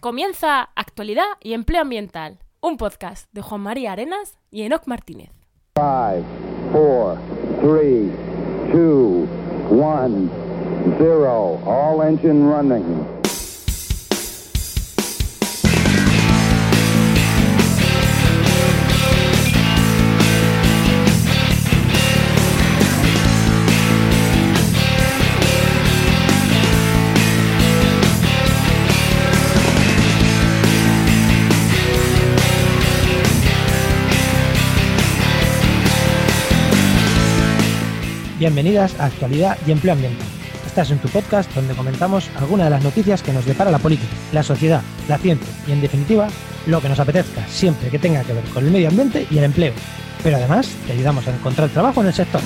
Comienza Actualidad y Empleo Ambiental, un podcast de Juan María Arenas y Enoc Martínez. 5, 4, 3, 2, 1, 0. All engine running. Bienvenidas a Actualidad y Empleo Ambiental. Estás en tu podcast donde comentamos algunas de las noticias que nos depara la política, la sociedad, la ciencia y, en definitiva, lo que nos apetezca, siempre que tenga que ver con el medio ambiente y el empleo. Pero además, te ayudamos a encontrar trabajo en el sector.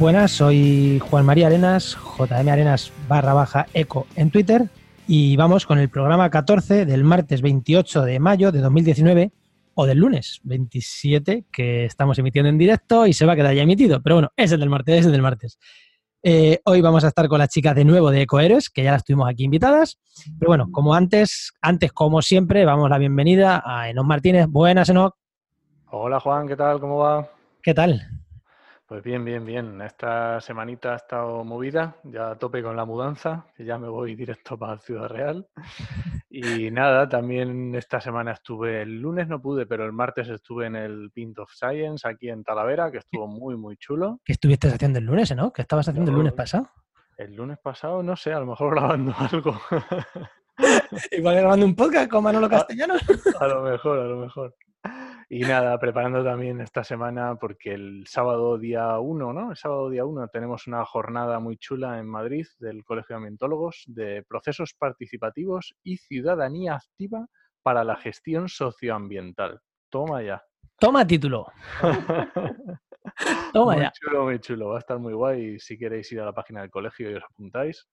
Buenas, soy Juan María Arenas, JM Arenas barra baja eco en Twitter y vamos con el programa 14 del martes 28 de mayo de 2019 o del lunes 27, que estamos emitiendo en directo y se va a quedar ya emitido. Pero bueno, es el del martes, es el del martes. Eh, hoy vamos a estar con las chicas de nuevo de Ecoheroes, que ya las tuvimos aquí invitadas. Pero bueno, como antes, antes como siempre, vamos la bienvenida a Enoch Martínez. Buenas, Enoch. Hola Juan, ¿qué tal? ¿Cómo va? ¿Qué tal? Pues bien, bien, bien. Esta semanita ha estado movida, ya a tope con la mudanza, que ya me voy directo para Ciudad Real. Y nada, también esta semana estuve, el lunes no pude, pero el martes estuve en el Pint of Science aquí en Talavera, que estuvo muy, muy chulo. ¿Qué estuviste haciendo el lunes, no? ¿Qué estabas haciendo el lunes pasado? El lunes pasado, no sé, a lo mejor grabando algo. Igual grabando un podcast con Manolo Castellano. a lo mejor, a lo mejor. Y nada, preparando también esta semana porque el sábado día 1, ¿no? El sábado día 1 tenemos una jornada muy chula en Madrid del Colegio de Ambientólogos de procesos participativos y ciudadanía activa para la gestión socioambiental. Toma ya. Toma título. Toma muy ya. chulo, muy chulo. Va a estar muy guay si queréis ir a la página del colegio y os apuntáis.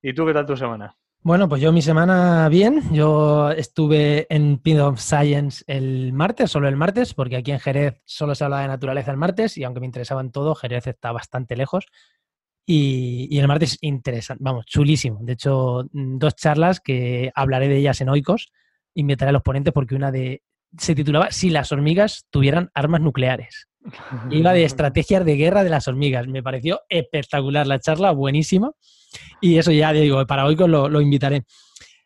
¿Y tú qué tal tu semana? Bueno, pues yo mi semana bien. Yo estuve en Pin of Science el martes, solo el martes, porque aquí en Jerez solo se habla de naturaleza el martes y aunque me interesaban todo, Jerez está bastante lejos. Y, el martes interesante, vamos, chulísimo. De hecho, mm, dos charlas que hablaré de ellas en Oikos. Invitaré a los ponentes porque una de se titulaba Si las hormigas tuvieran armas nucleares. Iba de estrategias de guerra de las hormigas. Me pareció espectacular la charla, buenísima. Y eso ya digo, para Oikos lo, lo invitaré.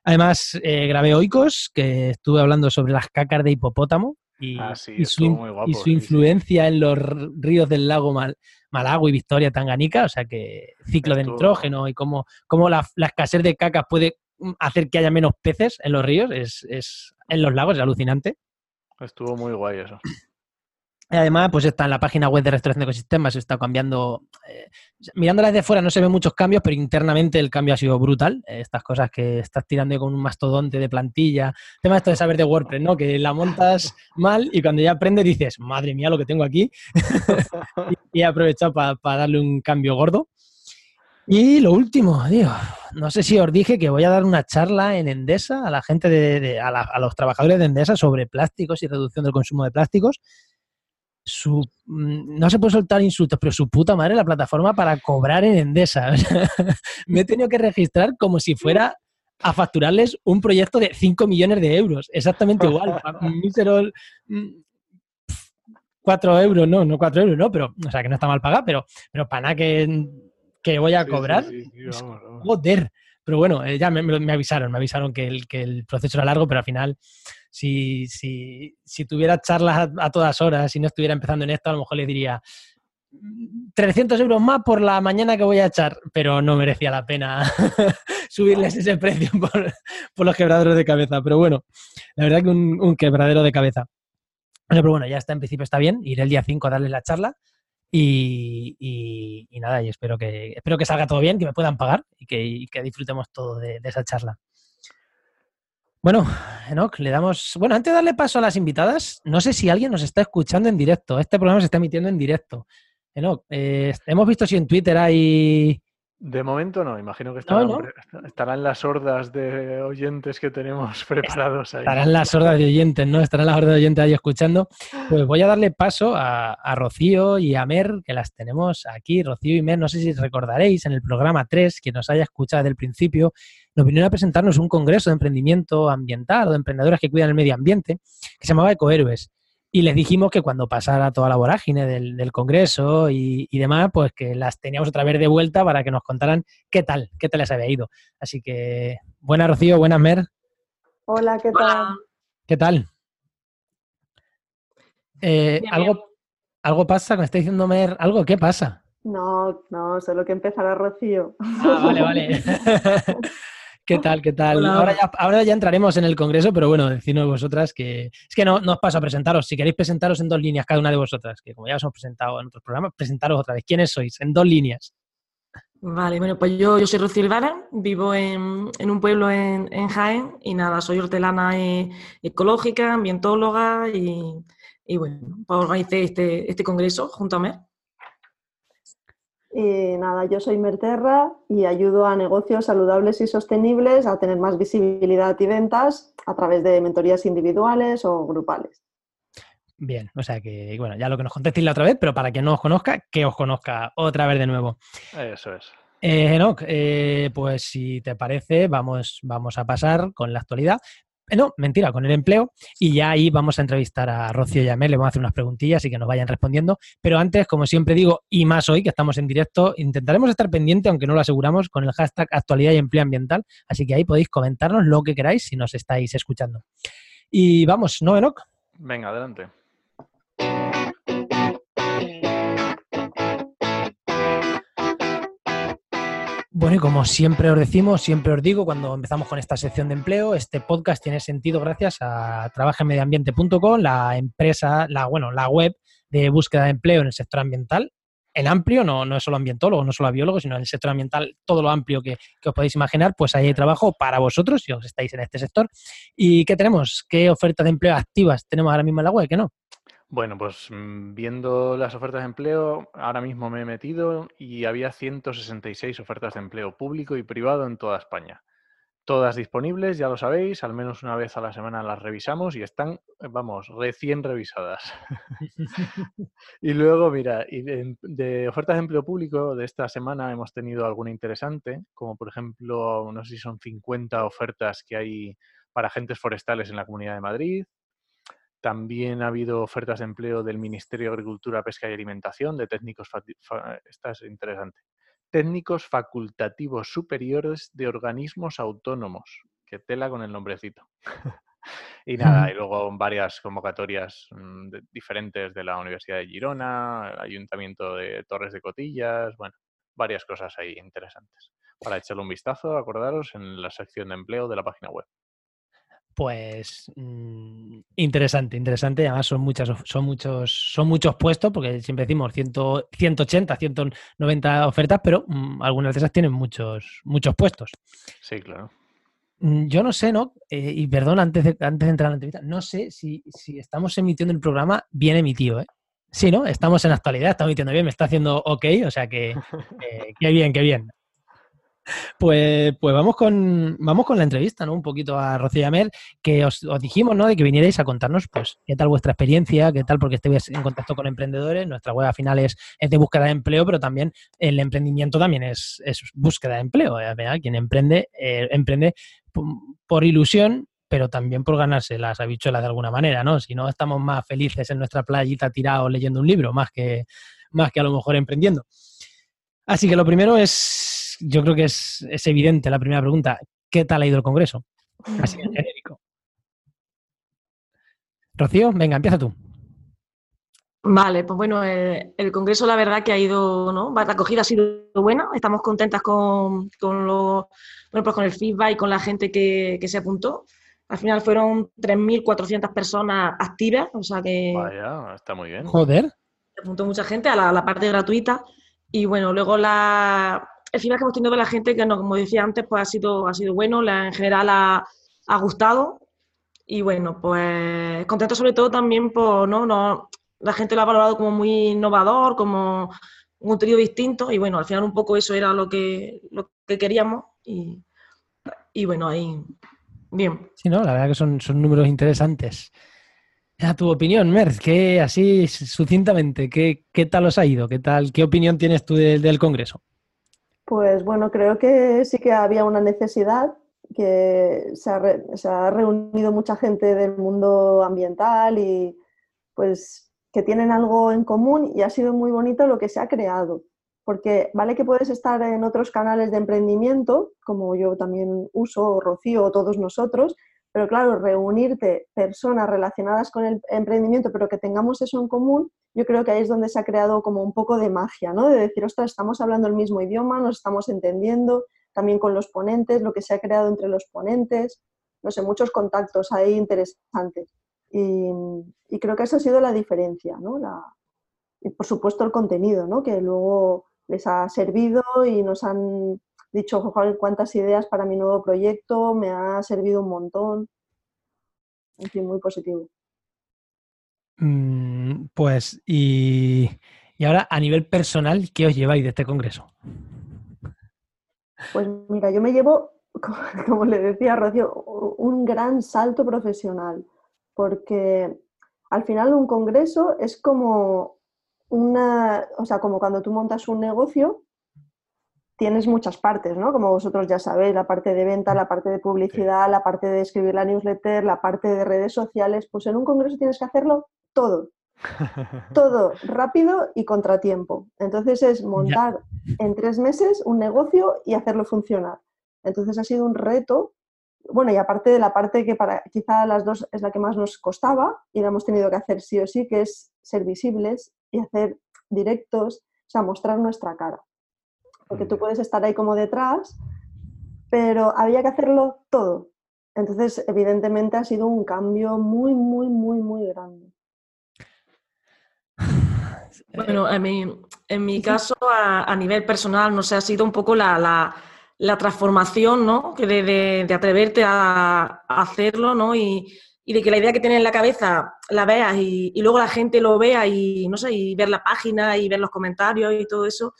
Además, eh, grabé Oikos, que estuve hablando sobre las cacas de hipopótamo y, Ah, sí, y su, guapo, y su sí, sí. influencia en los ríos del lago Mal- Malago y Victoria Tanganica, o sea que ciclo de Estuvo- nitrógeno y cómo, cómo la, la escasez de cacas puede mm, hacer que haya menos peces en los ríos, es, es- en los lagos, es alucinante. Estuvo muy guay eso. Además, pues está en la página web de restauración de ecosistemas, está cambiando. eh, mirándola desde fuera no se ven muchos cambios, pero internamente el cambio ha sido brutal. Eh, estas cosas que estás tirando con un mastodonte de plantilla. El tema esto de saber de WordPress, ¿no? Que la montas mal y cuando ya aprendes dices, madre mía, lo que tengo aquí. y, y he aprovechado para darle un cambio gordo. Y lo último, digo, no sé si os dije que voy a dar una charla en Endesa a la gente de, de- a, la- a los trabajadores de Endesa sobre plásticos y reducción del consumo de plásticos su mm, no se puede soltar insultos, pero su puta madre la plataforma para cobrar en Endesa. Me he tenido que registrar como si fuera a facturarles un proyecto de 5 millones de euros. Exactamente igual. mísero 4 euros, no, no 4 euros, no, pero, o sea, que no está mal pagado, pero, pero para nada que, que voy a sí, cobrar. sí, sí, es- vamos, vamos. Joder. Pero bueno, eh, ya me, avisaron, me avisaron que el, que el proceso era largo, pero al final, si, si, si tuviera charlas a, a todas horas y no estuviera empezando en esto, a lo mejor le diría "Mm, 300 euros más por la mañana que voy a echar, pero no merecía la pena subirles ese precio por, por los quebraderos de cabeza. Pero bueno, la verdad que un, un quebradero de cabeza. Pero bueno, ya está, en principio está bien. Iré el día 5 a darles la charla. Y, y- nada, y espero que, espero que salga todo bien, que me puedan pagar y que, que disfrutemos todo de, de esa charla. Bueno, Enoch, le damos. Bueno, antes de darle paso a las invitadas, no sé si alguien nos está escuchando en directo. Este programa se está emitiendo en directo. Enoch, eh, hemos visto si en Twitter hay De momento no, imagino que estarán, no. pre- estarán las hordas de oyentes que tenemos preparados ahí. Estarán las hordas de oyentes, ¿no? Estarán las hordas de oyentes ahí escuchando. Pues voy a darle paso a, a Rocío y a Mer, que las tenemos aquí. Rocío y Mer, no sé si recordaréis, en el programa 3, que nos haya escuchado desde el principio, nos vinieron a presentarnos un congreso de emprendimiento ambiental o de emprendedores que cuidan el medio ambiente, que se llamaba Ecohéroes. Y les dijimos que cuando pasara toda la vorágine del, del congreso y, y demás, pues que las teníamos otra vez de vuelta para que nos contaran qué tal, qué tal les había ido. Así que, buenas Rocío, buenas Mer. Hola, ¿qué tal? ¿Qué tal? Eh, Bien, ¿algo, bien. ¿Algo pasa? ¿Me está diciendo Mer? ¿Algo? ¿Qué pasa? No, no, solo que empezará Rocío. Ah, vale, vale. ¿Qué tal? ¿Qué tal? Hola. Ahora ya, ahora ya entraremos en el congreso, pero bueno, decidnos vosotras que... Es que no, no os paso a presentaros. Si queréis presentaros en dos líneas cada una de vosotras, que como ya os hemos presentado en otros programas, presentaros otra vez. ¿Quiénes sois? En dos líneas. Vale, bueno, pues yo, yo soy Rocío Ilvara, vivo en, en un pueblo en, en Jaén y nada, soy hortelana eh, ecológica, ambientóloga y, y bueno, pues organicé este, este congreso junto a Mer. Y nada, yo soy Merterra y ayudo a negocios saludables y sostenibles a tener más visibilidad y ventas a través de mentorías individuales o grupales. Bien, o sea que, bueno, ya lo que nos contéis la otra vez, pero para quien no os conozca, que os conozca otra vez de nuevo. Eso es. Eh, Enoch, eh, pues si te parece, vamos, vamos a pasar con la actualidad. Eh, no, mentira, con el empleo. Y ya ahí vamos a entrevistar a Rocío y a Mel, le vamos a hacer unas preguntillas y que nos vayan respondiendo. Pero antes, como siempre digo, y más hoy que estamos en directo, intentaremos estar pendiente, aunque no lo aseguramos, con el hashtag actualidad y empleo ambiental. Así que ahí podéis comentarnos lo que queráis si nos estáis escuchando. Y vamos, ¿no, Enoch? Venga, adelante. Bueno, y como siempre os decimos, siempre os digo cuando empezamos con esta sección de empleo, este podcast tiene sentido gracias a trabajamediambiente.com, la empresa, la, bueno, la web de búsqueda de empleo en el sector ambiental, en amplio, no, no es solo ambientólogos, no solo a biólogos, sino en el sector ambiental, todo lo amplio que, que os podéis imaginar, pues ahí hay trabajo para vosotros si os estáis en este sector. ¿Y qué tenemos? ¿Qué ofertas de empleo activas tenemos ahora mismo en la web? ¿Qué no? Bueno, pues mm, viendo las ofertas de empleo, ahora mismo me he metido y había 166 ofertas de empleo público y privado en toda España. Todas disponibles, ya lo sabéis, al menos una vez a la semana las revisamos y están, vamos, recién revisadas. y luego, mira, de, de ofertas de empleo público de esta semana hemos tenido alguna interesante, como por ejemplo, no sé si son 50 ofertas que hay para agentes forestales en la Comunidad de Madrid, también ha habido ofertas de empleo del Ministerio de Agricultura, Pesca y Alimentación, de técnicos, esta es interesante, técnicos facultativos superiores de organismos autónomos. Que tela con el nombrecito. y nada, y luego varias convocatorias mm, de- diferentes de la Universidad de Girona, el Ayuntamiento de Torres de Cotillas, bueno, varias cosas ahí interesantes. Para echarle un vistazo, acordaros, en la sección de empleo de la página web. Pues mm, interesante, interesante. Además son muchas, son muchos, son muchos puestos, porque siempre decimos 100, 180, 190 ofertas, pero mm, algunas de esas tienen muchos, muchos puestos. Sí, claro. Mm, Yo no sé, ¿no? Eh, y perdón, antes de, antes de entrar a la entrevista, no sé si, si estamos emitiendo el programa bien emitido, ¿eh? Sí, ¿no? Estamos en actualidad, estamos emitiendo bien, me está haciendo ok, o sea que, eh, qué bien, qué bien. Pues, pues vamos con vamos con la entrevista, ¿no? Un poquito a Rocío y a Mel, que os, os dijimos, ¿no? De que vinierais a contarnos, pues, qué tal vuestra experiencia, qué tal, porque estéis en contacto con emprendedores. Nuestra web al final es, es de búsqueda de empleo, pero también el emprendimiento también es, es búsqueda de empleo. ¿eh? Quien emprende, eh, emprende por ilusión, pero también por ganarse las habichuelas de alguna manera, ¿no? Si no, estamos más felices en nuestra playita tirados leyendo un libro, más que, más que a lo mejor emprendiendo. Así que lo primero es, yo creo que es, es evidente la primera pregunta, ¿qué tal ha ido el Congreso? Así en genérico. Rocío, venga, empieza tú. Vale, pues bueno, el, el congreso la verdad que ha ido, ¿no? La acogida ha sido buena, estamos contentas con, con, lo- bueno, pues con el feedback y con la gente que, que se apuntó. Al final fueron 3.400 personas activas, o sea que Vaya, está muy bien. Joder. se apuntó mucha gente a la, a la parte gratuita. Y bueno, luego la, el feedback que hemos tenido de la gente, que no, como decía antes, pues ha sido, ha sido bueno, la, en general ha, ha gustado. Y bueno, pues contento sobre todo también por, ¿no? no la gente lo ha valorado como muy innovador, como un contenido distinto y bueno, al final un poco eso era lo que, lo que queríamos y, y bueno, ahí, bien. Sí, no, la verdad que son, son números interesantes. A tu opinión, Merz, que así sucintamente, ¿qué, ¿qué, tal os ha ido? ¿Qué tal, qué opinión tienes tú del, del Congreso? Pues bueno, creo que sí que había una necesidad, que se ha, re, se ha reunido mucha gente del mundo ambiental y pues que tienen algo en común y ha sido muy bonito lo que se ha creado. Porque vale que puedes estar en otros canales de emprendimiento, como yo también uso, Rocío o todos nosotros, pero claro, reunirte personas relacionadas con el emprendimiento, pero que tengamos eso en común, yo creo que ahí es donde se ha creado como un poco de magia, ¿no? De decir, ostras, estamos hablando el mismo idioma, nos estamos entendiendo, también con los ponentes, lo que se ha creado entre los ponentes, no sé, muchos contactos ahí interesantes. Y, y creo que esa ha sido la diferencia, ¿no? La, y por supuesto el contenido, ¿no? Que luego les ha servido y nos han dicho, Joder, cuántas ideas para mi nuevo proyecto, me ha servido un montón. En fin, muy positivo. Mm, pues, y, y, ahora a nivel personal, ¿qué os lleváis de este congreso? Pues mira, yo me llevo, como le decía Rocío, un gran salto profesional, porque al final un congreso es como una, o sea, como cuando tú montas un negocio, tienes muchas partes, ¿no? Como vosotros ya sabéis, la parte de venta, la parte de publicidad, la parte de escribir la newsletter, la parte de redes sociales, pues en un congreso tienes que hacerlo todo. Todo rápido y contratiempo. Entonces es montar en tres meses un negocio y hacerlo funcionar. Entonces ha sido un reto. Bueno, y aparte de la parte que para quizá las dos es la que más nos costaba y la hemos tenido que hacer sí o sí, que es ser visibles y hacer directos, o sea, mostrar nuestra cara porque tú puedes estar ahí como detrás, pero había que hacerlo todo. Entonces, evidentemente ha sido un cambio muy, muy, muy, muy grande. Bueno, en mi, en mi caso, a, a, nivel personal, no sé, ha sido un poco la, la, la transformación, ¿no? Que de, de, de atreverte a, a, hacerlo, ¿no? Y, y, de que la idea que tienes en la cabeza la veas y, y, luego la gente lo vea y, no sé, y ver la página y ver los comentarios y todo eso,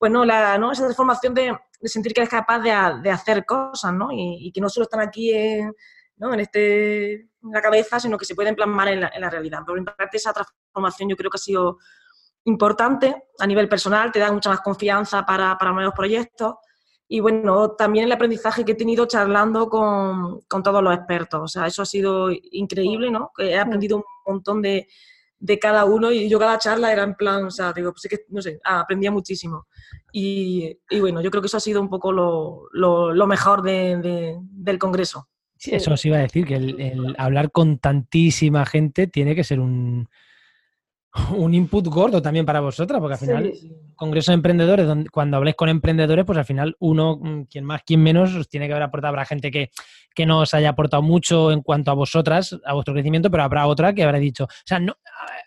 pues no, la, ¿no? esa transformación de, de sentir que eres capaz de, de hacer cosas, ¿no? Y, que no solo están aquí en, ¿no? en, este, en la cabeza, sino que se pueden plasmar en la, en la realidad. Por en parte esa transformación yo creo que ha sido importante a nivel personal, te da mucha más confianza para, para nuevos proyectos. Y bueno, también el aprendizaje que he tenido charlando con, con, todos los expertos. O sea, eso ha sido increíble, ¿no? Que he aprendido un montón de, de cada uno y yo cada charla era en plan, o sea, digo, pues es que, no sé, ah, aprendía muchísimo. Y, y, bueno, yo creo que eso ha sido un poco lo, lo, lo mejor de, de, del Congreso. Sí, eso os iba a decir, que el, el, hablar con tantísima gente tiene que ser un, un input gordo también para vosotras, porque al final, sí. Congreso de Emprendedores, donde, cuando habléis con emprendedores, pues al final uno, mm, quien más, quien menos, os tiene que haber aportado. Habrá gente que, que no os haya aportado mucho en cuanto a vosotras, a vuestro crecimiento, pero habrá otra que habrá dicho, o sea, no,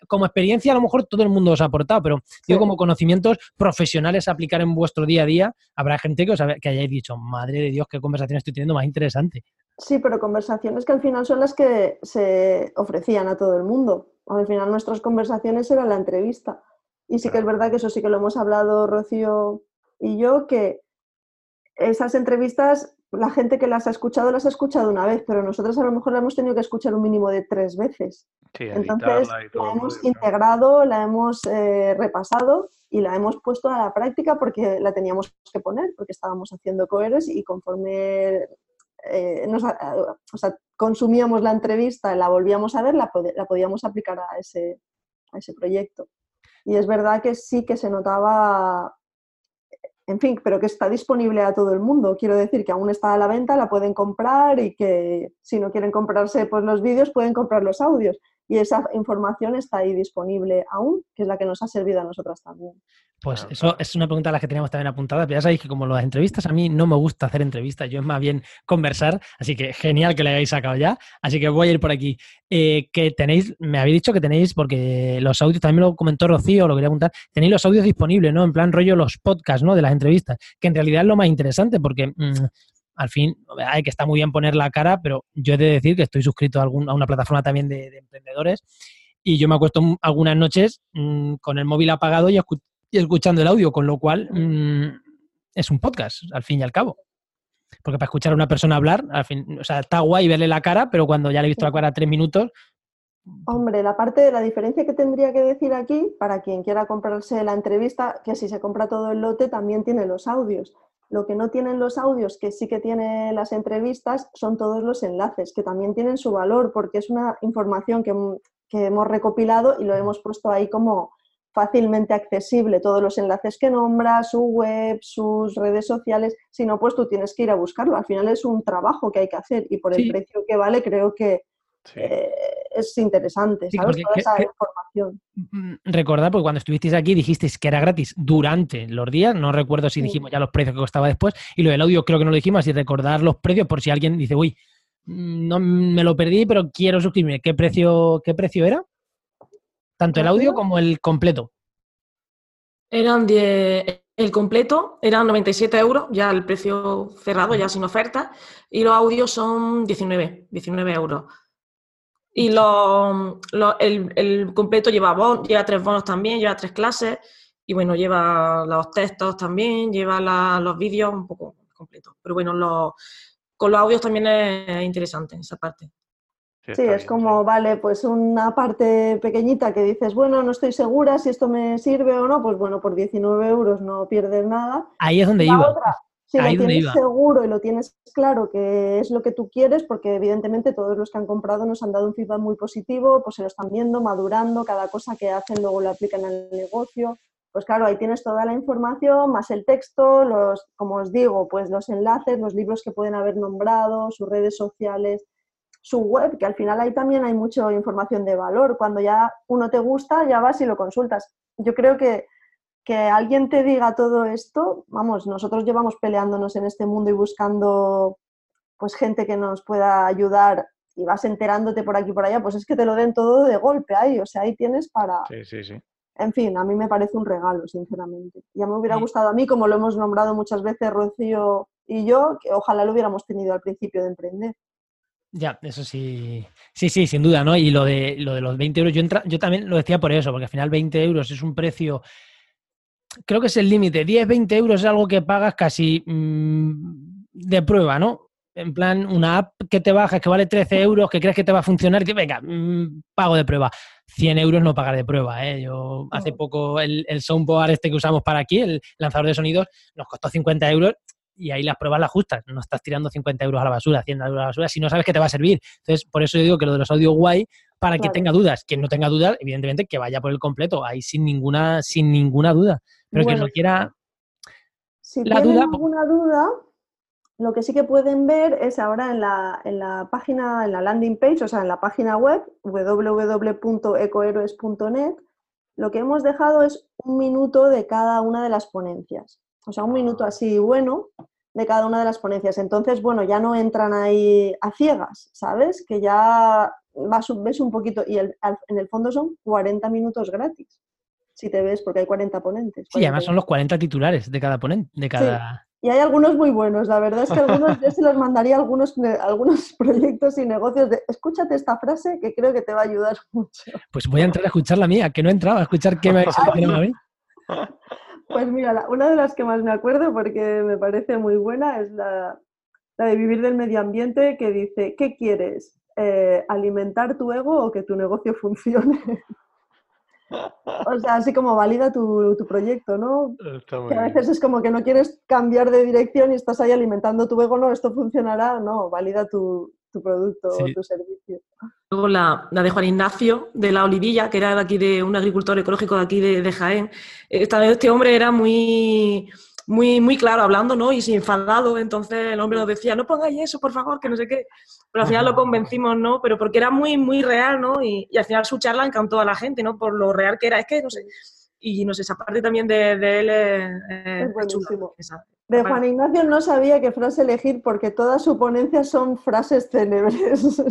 como experiencia a lo mejor todo el mundo os ha aportado, pero sí. digo como conocimientos profesionales a aplicar en vuestro día a día, habrá gente que os que hayáis dicho, madre de Dios, qué conversación estoy teniendo más interesante. Sí, pero conversaciones que al final son las que se ofrecían a todo el mundo. Al final nuestras conversaciones eran la entrevista. Y sí que es verdad que eso sí que lo hemos hablado Rocío y yo, que esas entrevistas, la gente que las ha escuchado las ha escuchado una vez, pero nosotros a lo mejor la hemos tenido que escuchar un mínimo de tres veces. Sí, Entonces la hemos integrado, la hemos eh, repasado y la hemos puesto a la práctica porque la teníamos que poner, porque estábamos haciendo coeres y conforme eh, nos, o sea, consumíamos la entrevista, la volvíamos a ver, la, la podíamos aplicar a ese, a ese proyecto. Y es verdad que sí que se notaba, en fin, pero que está disponible a todo el mundo. Quiero decir que aún está a la venta, la pueden comprar y que si no quieren comprarse pues, los vídeos, pueden comprar los audios y esa información está ahí disponible aún, que es la que nos ha servido a nosotras también. Pues eso es una pregunta a la que teníamos también apuntada, pero ya sabéis que como las entrevistas, a mí no me gusta hacer entrevistas, yo es más bien conversar, así que genial que le hayáis sacado ya, así que voy a ir por aquí. Eh, que tenéis, me habéis dicho que tenéis, porque los audios, también lo comentó Rocío, lo quería contar, tenéis los audios disponibles, ¿no? En plan rollo los podcasts, ¿no? De las entrevistas, que en realidad es lo más interesante, porque mmm, al fin, hay que está muy bien poner la cara, pero yo he de decir que estoy suscrito a, algún, una plataforma también de, de, emprendedores y yo me acuesto algunas noches mmm, con el móvil apagado y escuchando el audio, con lo cual mm, es un podcast, al fin y al cabo. Porque para escuchar a una persona hablar, al fin, o sea, está guay verle la cara, pero cuando ya le he visto la cara tres minutos, Hombre, la parte de la diferencia que tendría que decir aquí, para quien quiera comprarse la entrevista, que si se compra todo el lote también tiene los audios. Lo que no tienen los audios, que sí que tienen las entrevistas, son todos los enlaces, que también tienen su valor, porque es una información que, que hemos recopilado y lo hemos puesto ahí como fácilmente accesible, todos los enlaces que nombra, su web, sus redes sociales, si no, pues tú tienes que ir a buscarlo. Al final es un trabajo que hay que hacer y por el Sí. precio que vale creo que Sí. eh, es interesante, Sí, ¿sabes? porque Toda esa que- información. Mm, recordad, porque cuando estuvisteis aquí dijisteis que era gratis durante los días, no recuerdo si Sí. dijimos ya los precios que costaba después, y lo del audio creo que no lo dijimos, así recordar los precios por si alguien dice, uy, mm, no me lo perdí, pero quiero suscribirme. ¿Qué precio, qué precio era? Tanto el audio como el completo. Eran 10, el completo eran 97 euros, ya el precio cerrado, ya sin oferta, y los audios son 19, 19 euros. Y lo- lo- el, el completo lleva, bon- lleva tres bonos también, lleva tres clases, y bueno, lleva los textos también, lleva la- los vídeos un poco completo. Pero bueno, los- con los audios también es interesante esa parte. Sí, es bien, como, sí. vale, pues una parte pequeñita que dices, bueno, no estoy segura si esto me sirve o no, pues bueno, por 19 euros no pierdes nada. Ahí es donde La iba. otra, si Ahí lo tienes iba. seguro y lo tienes claro que es lo que tú quieres, porque evidentemente todos los que han comprado nos han dado un feedback muy positivo, pues se lo están viendo, madurando, cada cosa que hacen luego lo aplican al negocio. Pues claro, ahí tienes toda la información, más el texto, los, como os digo, pues los enlaces, los libros que pueden haber nombrado, sus redes sociales, su web, que al final ahí también hay mucha información de valor. Cuando ya uno te gusta, ya vas y lo consultas. Yo creo que que alguien te diga todo esto, vamos, nosotros llevamos peleándonos en este mundo y buscando pues gente que nos pueda ayudar y vas enterándote por aquí y por allá, pues es que te lo den todo de golpe ahí, o sea, ahí tienes para, Sí, sí, sí. en fin, a mí me parece un regalo, sinceramente. Ya me hubiera Sí. gustado a mí, como lo hemos nombrado muchas veces Rocío y yo, que ojalá lo hubiéramos tenido al principio de emprender. Ya, eso sí. Sí, sí, sin duda, ¿no? Y lo de, lo de los 20 euros, yo, entra- yo también lo decía por eso, porque al final 20 euros es un precio, creo que es el límite. 10, 20 euros es algo que pagas casi mm, de prueba, ¿no? En plan, una app que te bajas que vale 13 euros, que crees que te va a funcionar, y que venga, mm, pago de prueba. 100 euros no pagar de prueba, ¿eh? Yo hace poco el, el soundboard este que usamos para aquí, el lanzador de sonidos, nos costó 50 euros y ahí las pruebas las justas. No estás tirando 50 euros a la basura, 100 euros a la basura, si no sabes que te va a servir. Entonces, por eso yo digo que lo de los audios guay, para que Claro. tenga dudas. Quien no tenga dudas, evidentemente, que vaya por el completo, ahí sin ninguna, sin ninguna duda. Pero no quiera, Si La tienen duda- alguna duda, lo que sí que pueden ver es ahora en la, en la página, en la landing page, o sea, en la página web www.ecoheroes.net, lo que hemos dejado es un minuto de cada una de las ponencias. O sea, un minuto así bueno de cada una de las ponencias. Entonces, bueno, ya no entran ahí a ciegas, ¿sabes? Que ya vas, ves un poquito y el- en el fondo son 40 minutos gratis. Si te ves, porque hay 40 ponentes. sí, además 40 son los 40 titulares de cada ponente, de cada... y hay algunos muy buenos, la verdad es que algunos yo se los mandaría a algunos, algunos proyectos y negocios de escúchate esta frase que creo que te va a ayudar mucho. Pues voy a entrar a escuchar la mía, que no he entrado a escuchar qué me seleccionado a mí. Pues mira, una de las que más me acuerdo porque me parece muy buena es la, la de vivir del medio ambiente que dice, ¿qué quieres? Eh, ¿Alimentar tu ego o que tu negocio funcione? O sea, así como valida tu, tu proyecto, ¿no? Está muy Que a bien. veces es como que no quieres cambiar de dirección y estás ahí alimentando tu ego, no, esto funcionará, no, valida tu, tu producto o tu servicio. Luego la, la de Juan Ignacio, de la Olivilla, que era de aquí de un agricultor ecológico de aquí de, de Jaén. Esta, este hombre era muy, muy, muy claro hablando, ¿no? Y sin enfadado. Entonces el hombre nos decía, no pongáis eso, por favor, que no sé qué. Pero al final lo convencimos, ¿no? Pero porque era muy, muy real, ¿no? Y, y al final su charla encantó a la gente, ¿no? Por lo real que era. Es que, no sé. Y no sé, esa parte también de, de él es, es- Es es buenísimo. esa. De. Juan Ignacio no sabía qué frase elegir porque todas sus ponencias son frases célebres.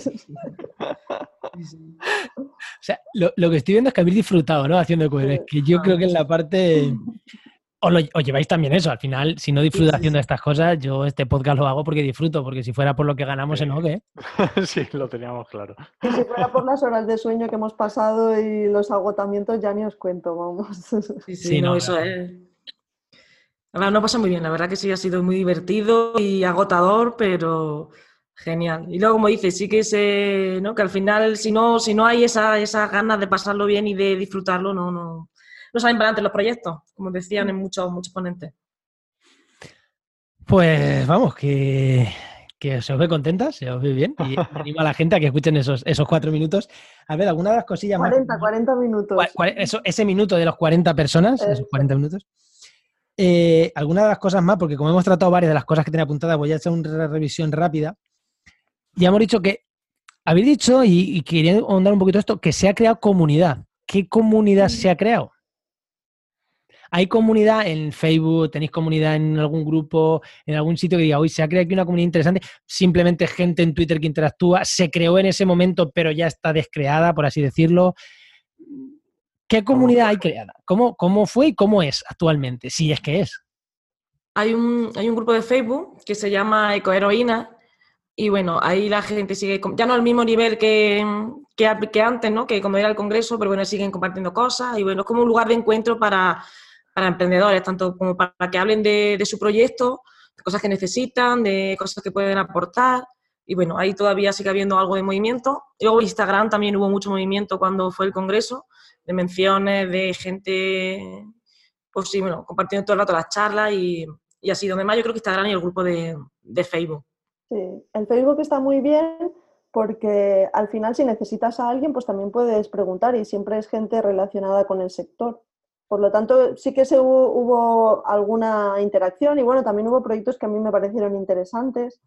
O sea, lo, lo que estoy viendo es que habéis disfrutado, ¿no? Haciendo coheres. Que yo creo que en la parte. lo- os lleváis también eso. Al final, si no disfrutas sí, haciendo sí. estas cosas, yo este podcast lo hago porque disfruto, porque si fuera por lo que ganamos Sí. en OGE, sí, lo teníamos claro. Y si fuera por las horas de sueño que hemos pasado y los agotamientos, ya ni os cuento, vamos. Sí, sí, Sí, no, no, eso es. La verdad, no pasa muy bien, la verdad que sí ha sido muy divertido y agotador, pero genial. Y luego, como dices, sí que se, ¿no? que al final, si no, si no hay esa, esas ganas de pasarlo bien y de disfrutarlo, no, no, no salen para adelante los proyectos, como decían en muchos, muchos ponentes. pues vamos, que, que se os ve contentas, se os ve bien. Y animo a la gente a que escuchen esos, esos cuatro minutos. A ver, alguna de las cosillas más. 40, 40 minutos. Cua- cua- eso- ese minuto de los 40 personas, esos Eso. 40 minutos. Eh, alguna de las cosas más, porque como hemos tratado varias de las cosas que tenía apuntadas, voy a hacer una revisión rápida. Ya hemos dicho que, habéis dicho, y, y quería ahondar un poquito esto, que se ha creado comunidad. ¿Qué comunidad se ha creado? ¿Hay comunidad en Facebook? ¿Tenéis comunidad en algún grupo, en algún sitio que diga, hoy se ha creado aquí una comunidad interesante? Simplemente gente en Twitter que interactúa, se creó en ese momento, pero ya está descreada, por así decirlo. ¿Qué comunidad hay creada? ¿Cómo, ¿Cómo fue y cómo es actualmente? Si es que es. Hay un, hay un grupo de Facebook que se llama Ecoheroína y bueno, ahí la gente sigue, ya no al mismo nivel que, que, que antes, ¿no? que cuando era el Congreso, pero bueno, siguen compartiendo cosas y bueno, es como un lugar de encuentro para, para emprendedores, tanto como para que hablen de, su proyecto, de cosas que necesitan, de cosas que pueden aportar. Y bueno, ahí todavía sigue habiendo algo de movimiento. Y luego Instagram también hubo mucho movimiento cuando fue el Congreso, de menciones, de gente, pues sí, bueno, compartiendo todo el rato las charlas y, y así. Donde más yo creo que Instagram y el grupo de, de Facebook. Sí, el Facebook está muy bien porque al final si necesitas a alguien, pues también puedes preguntar y siempre es gente relacionada con el sector. Por lo tanto, sí que se hubo, hubo alguna interacción y bueno, también hubo proyectos que a mí me parecieron interesantes.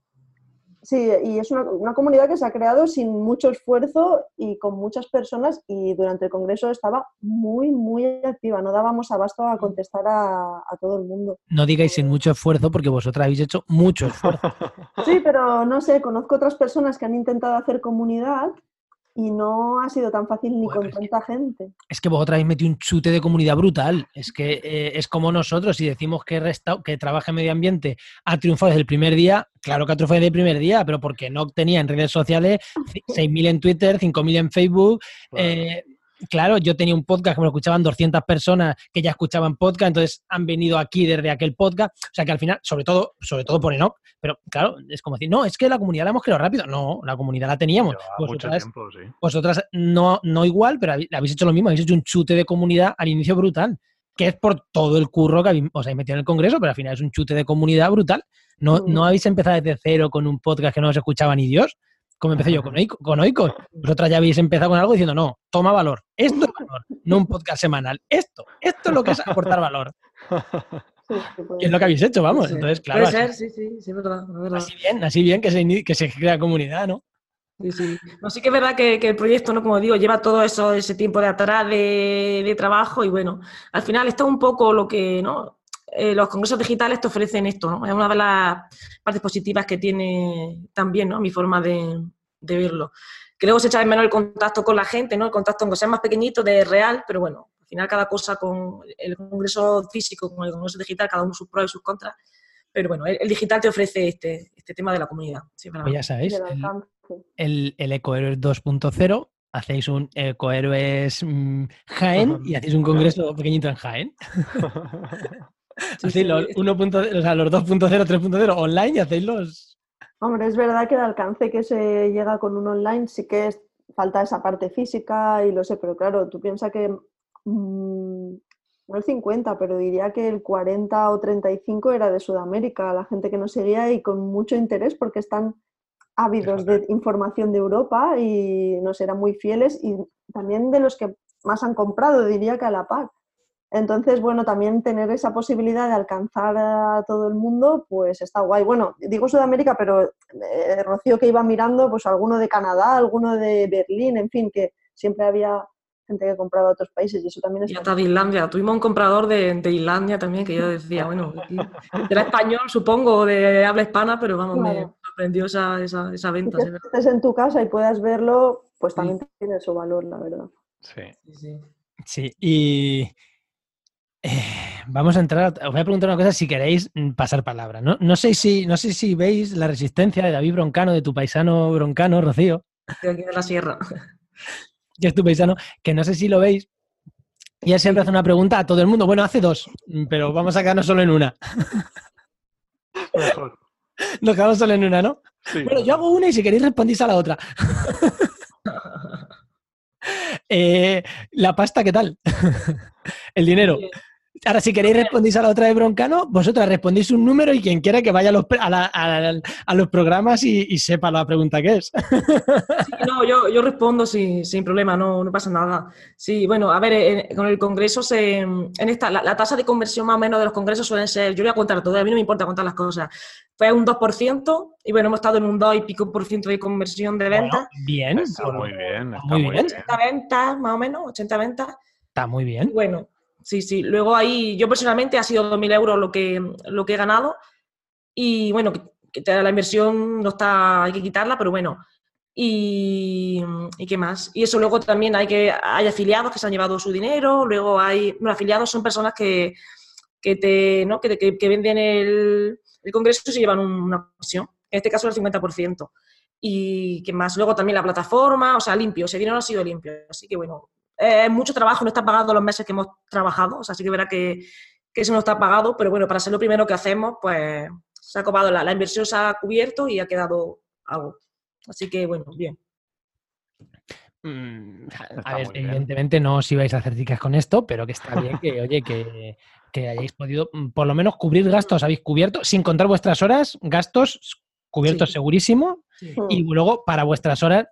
Sí, y es una, una comunidad que se ha creado sin mucho esfuerzo y con muchas personas y durante el Congreso estaba muy, muy activa. No dábamos abasto a contestar a, a todo el mundo. No digáis sin mucho esfuerzo, porque vosotras habéis hecho mucho esfuerzo. Sí, pero no sé, conozco otras personas que han intentado hacer comunidad y no ha sido tan fácil ni Bueno, con que- tanta gente. Es que vosotras habéis metido un chute de comunidad brutal. Es que eh, es como nosotros, si decimos que, resta- que trabaja en medio ambiente ha triunfado desde el primer día, claro que ha triunfado desde el primer día, pero porque no tenía en redes sociales ci- 6.000 en Twitter, 5.000 en Facebook. Eh, claro, yo tenía un podcast que me lo escuchaban 200 personas que ya escuchaban podcast, entonces han venido aquí desde aquel podcast. O sea que al final, sobre todo, sobre todo por Enoch, pero claro, es como decir, no, es que la comunidad la hemos creado rápido. No, la comunidad la teníamos. Mucho Vosotras- tiempo, sí. vosotras no, no igual, pero habéis, habéis hecho lo mismo, habéis hecho un chute de comunidad al inicio brutal, que es por todo el curro que habéis, os habéis metido en el Congreso, pero al final es un chute de comunidad brutal. No, Mm. no habéis empezado desde cero con un podcast que no os escuchaba ni Dios, como empecé yo con, Oikos. Vosotras ya habéis empezado con algo diciendo, no, toma valor, esto es valor, no un podcast semanal, esto, esto es lo que es aportar valor, Sí, que es lo que habéis hecho, vamos. Sí. Entonces, claro, Puede así, ser, sí, sí, sí, es verdad, es verdad. así bien, así bien que se, que se crea comunidad, ¿no? Sí, sí. No, sí que es verdad que, que el proyecto, ¿no? como digo, lleva todo eso, ese tiempo de atrás de, de trabajo y bueno, al final está un poco lo que, ¿no? Eh, los congresos digitales te ofrecen esto, ¿no? Es una de las partes positivas que tiene también, ¿no? Mi forma de, de verlo. Que luego se echa de menos el contacto con la gente, ¿no? El contacto, aunque sea más pequeñito, de real, pero bueno, al final cada cosa con el congreso físico, con el congreso digital, cada uno sus pros y sus contras. Pero bueno, el, el digital te ofrece este, este tema de la comunidad. Sí. Pues ya sabéis, el- el, el Ecohéroes 2.0, hacéis un Ecohéroes mm, Jaén y hacéis un congreso pequeñito en Jaén. Sí, los 1.0, o sea, los 2.0, 3.0 online y hacéis los... Hombre, es verdad que el alcance que se llega con un online sí que es, falta esa parte física y lo sé, pero claro, tú piensas que mm, no el 50, pero diría que el 40 o 35 era de Sudamérica, la gente que nos seguía y con mucho interés porque están ávidos de información de Europa y nos eran muy fieles y también de los que más han comprado, diría que a la par. Entonces, bueno, también tener esa posibilidad de alcanzar a todo el mundo, pues está guay. Bueno, digo Sudamérica, pero eh, Rocío que iba mirando, pues alguno de Canadá, alguno de Berlín, en fin, que siempre había gente que compraba a otros países y eso también Y está hasta de Islandia. Tuvimos un comprador de, de Islandia también que yo decía, bueno, era español, supongo, o de habla hispana, pero vamos, me Claro. sorprendió esa, esa, esa Y venta. que sí, es verdad. estés en tu casa y puedas verlo, pues Sí. también tiene su valor, la verdad. Sí. Sí, sí. Sí, y... eh, vamos a entrar. Os voy a preguntar una cosa si queréis mm, pasar palabra. No, no, sé, si, no sé si veis la resistencia de David Broncano, de tu paisano Broncano, Rocío. De aquí de la sierra. Que es tu paisano, que no sé si lo veis. Y él siempre hace una pregunta a todo el mundo. Bueno, hace dos, mm, pero vamos a quedarnos solo en una. Mejor. Nos quedamos solo en una, ¿no? Sí. Bueno, yo hago una y si queréis respondís a la otra. Eh, la pasta, ¿qué tal? El dinero. Ahora, si queréis respondís a la otra de Broncano, vosotras respondís un número y quien quiera que vaya a los, a la- a la- a los programas y, y sepa la pregunta que es. Sí, no, yo, yo respondo sin, sin problema, no, no pasa nada. Sí, bueno, a ver, en- con el Congreso, se, en esta, la, la tasa de conversión más o menos de los congresos suelen ser, yo voy a contar todo, a mí no me importa contar las cosas, fue un 2%, y bueno, hemos estado en un 2 y pico por ciento de conversión de ventas. Bueno, bien, Está muy bien, está muy bien. bien. 80 ventas, más o menos, 80 ventas. está muy Y bien. bueno, sí, sí. Luego ahí, yo personalmente ha sido 2.000 euros lo que, lo que he ganado. Y bueno, que, la inversión no está, hay que quitarla, pero bueno. Y, ¿y qué más? Y eso luego también hay que hay afiliados que se han llevado su dinero, luego hay, bueno, afiliados son personas que, que te, ¿no? que, que- que venden el, el congreso y se llevan un- una comisión. En este caso el 50%. Y qué más, luego también la plataforma, o sea, limpio, ese dinero ha sido limpio. Así que bueno, eh, es mucho trabajo, no está pagado los meses que hemos trabajado, o sea, sí que verá que, que eso no está pagado, pero bueno, para ser lo primero que hacemos, pues se ha copado, la, la inversión se ha cubierto y ha quedado algo. Así que bueno, bien. Mm, A ver, bien. evidentemente no os ibais a hacer ticas con esto, pero que está bien que, oye, que, que hayáis podido mm, por lo menos cubrir gastos, habéis cubierto, sin contar vuestras horas, gastos cubiertos Sí. segurísimo, Sí. y luego para vuestras horas,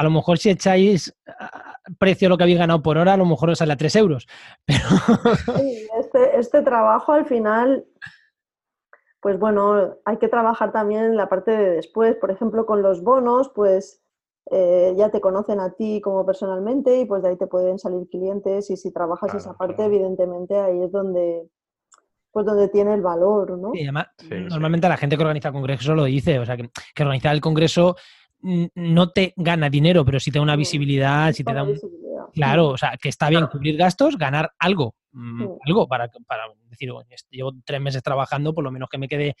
a lo mejor si echáis ah, precio a lo que habéis ganado por hora, a lo mejor os sale a 3 euros. Pero Sí, este, este trabajo al final, pues bueno, hay que trabajar también en la parte de después. Por ejemplo, con los bonos, pues eh, ya te conocen a ti como personalmente y pues de ahí te pueden salir clientes y si trabajas esa parte, claro. evidentemente ahí es donde, pues donde tiene el valor, ¿no? y además, Sí, sí. normalmente la gente que organiza el congreso lo dice, o sea, que, que organizar el congreso no te gana dinero, pero sí te da una Sí, visibilidad, sí te da un. Claro, o sea, que está bien cubrir gastos, ganar algo, mm, Sí. algo para, para decir, "Oye, est- llevo tres meses trabajando, por lo menos que me quede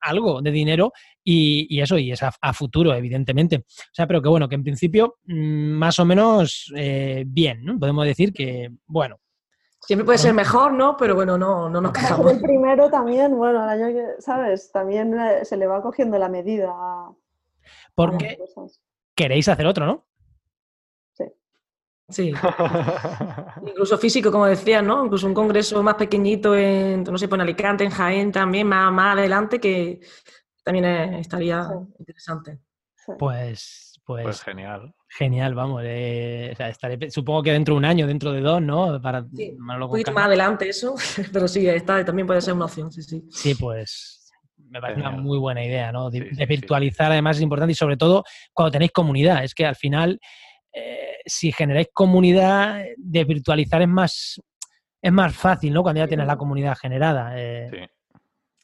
algo de dinero y, y eso, y es a, a futuro, evidentemente. O sea, pero que bueno, que en principio mm, más o menos eh, bien, ¿no? Podemos decir que, bueno, Siempre puede ser mejor, ¿no? Pero bueno, no, no nos quejamos. el primero también, bueno, al año que, ¿sabes? También eh, se le va cogiendo la medida a, porque queréis hacer otro, ¿no? Sí. Incluso físico, como decías, ¿no? Incluso un congreso más pequeñito en, no sé, pues en Alicante, en Jaén también, más, más adelante, que también estaría Sí. interesante. Sí. Pues, pues, Pues genial. genial, vamos. eh, o sea, estaré supongo que dentro de un año, dentro de dos, ¿no? Para Sí, Un poquito más adelante eso, pero sí, está, también puede ser una opción, sí, sí. Sí, pues me parece una muy buena idea, ¿no? De, Sí, sí, de sí. virtualizar además es importante y sobre todo cuando tenéis comunidad. Es que al final, eh, si generáis comunidad, de virtualizar es más, es más fácil, ¿no? Cuando ya tienes la comunidad generada. eh, Sí.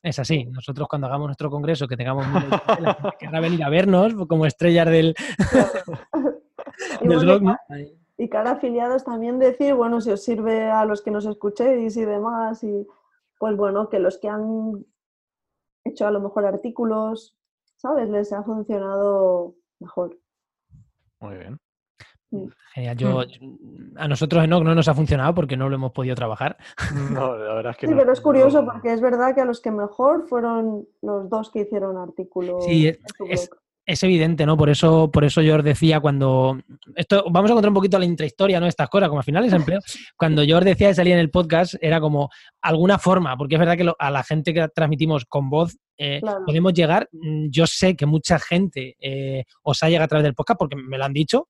Es así. Nosotros cuando hagamos nuestro congreso, que tengamos miles de gente, la gente querrá venir a vernos como estrellas del, Y del bueno, rock, ¿no? Y cara a afiliados también decir, bueno, si os sirve a los que nos escuchéis y demás, y pues bueno, que los que han hecho a lo mejor artículos, ¿sabes? Les ha funcionado mejor. Muy bien. Genial. Yo, a nosotros no, no nos ha funcionado porque no lo hemos podido trabajar. No, la verdad es que Sí, no- pero es curioso porque es verdad que a los que mejor fueron los dos que hicieron artículos Sí, en es-. Es evidente, ¿no? Por eso, por eso yo os decía cuando. Esto, vamos a contar un poquito la intrahistoria, ¿no? Estas cosas, como al final es empleo. Cuando yo os decía que salía en el podcast, era como alguna forma, porque es verdad que lo- a la gente que transmitimos con voz eh, Claro. podemos llegar. Mm, Yo sé que mucha gente eh, os ha llegado a través del podcast porque me lo han dicho.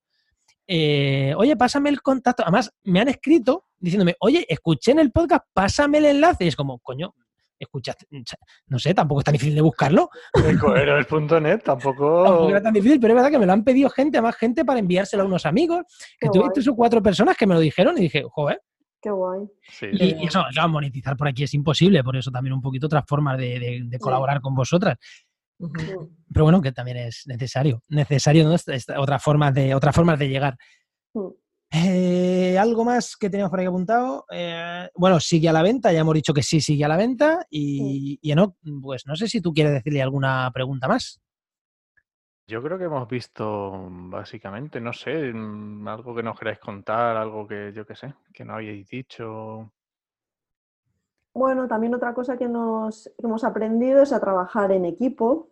Eh, oye, pásame el contacto. Además, me han escrito diciéndome, oye, escuché en el podcast, pásame el enlace. Y es como, coño, escuchaste. No sé, tampoco es tan difícil de buscarlo. En coheroes.net Tampoco tampoco. era tan difícil, pero es verdad que me lo han pedido gente, más gente, para enviárselo a unos amigos. Que guay. tres o cuatro personas que me lo dijeron y dije, joder. Qué guay. Sí, Y, sí. y eso, eso, monetizar por aquí es imposible, por eso también un poquito otras formas de, de- de colaborar con vosotras. Pero bueno, que también es necesario. Necesario, otras, formas de, otras formas de llegar. Mm. Eh, ¿Algo más que teníamos por ahí apuntado? Eh, bueno, sigue a la venta, ya hemos dicho que sí sigue a la venta. Y, y Enoch, pues no sé si tú quieres decirle alguna pregunta más. Yo creo que hemos visto básicamente, no sé, mm, algo que nos queráis contar, algo que yo qué sé, que no habíais dicho. Bueno, también otra cosa que nos que hemos aprendido es a trabajar en equipo,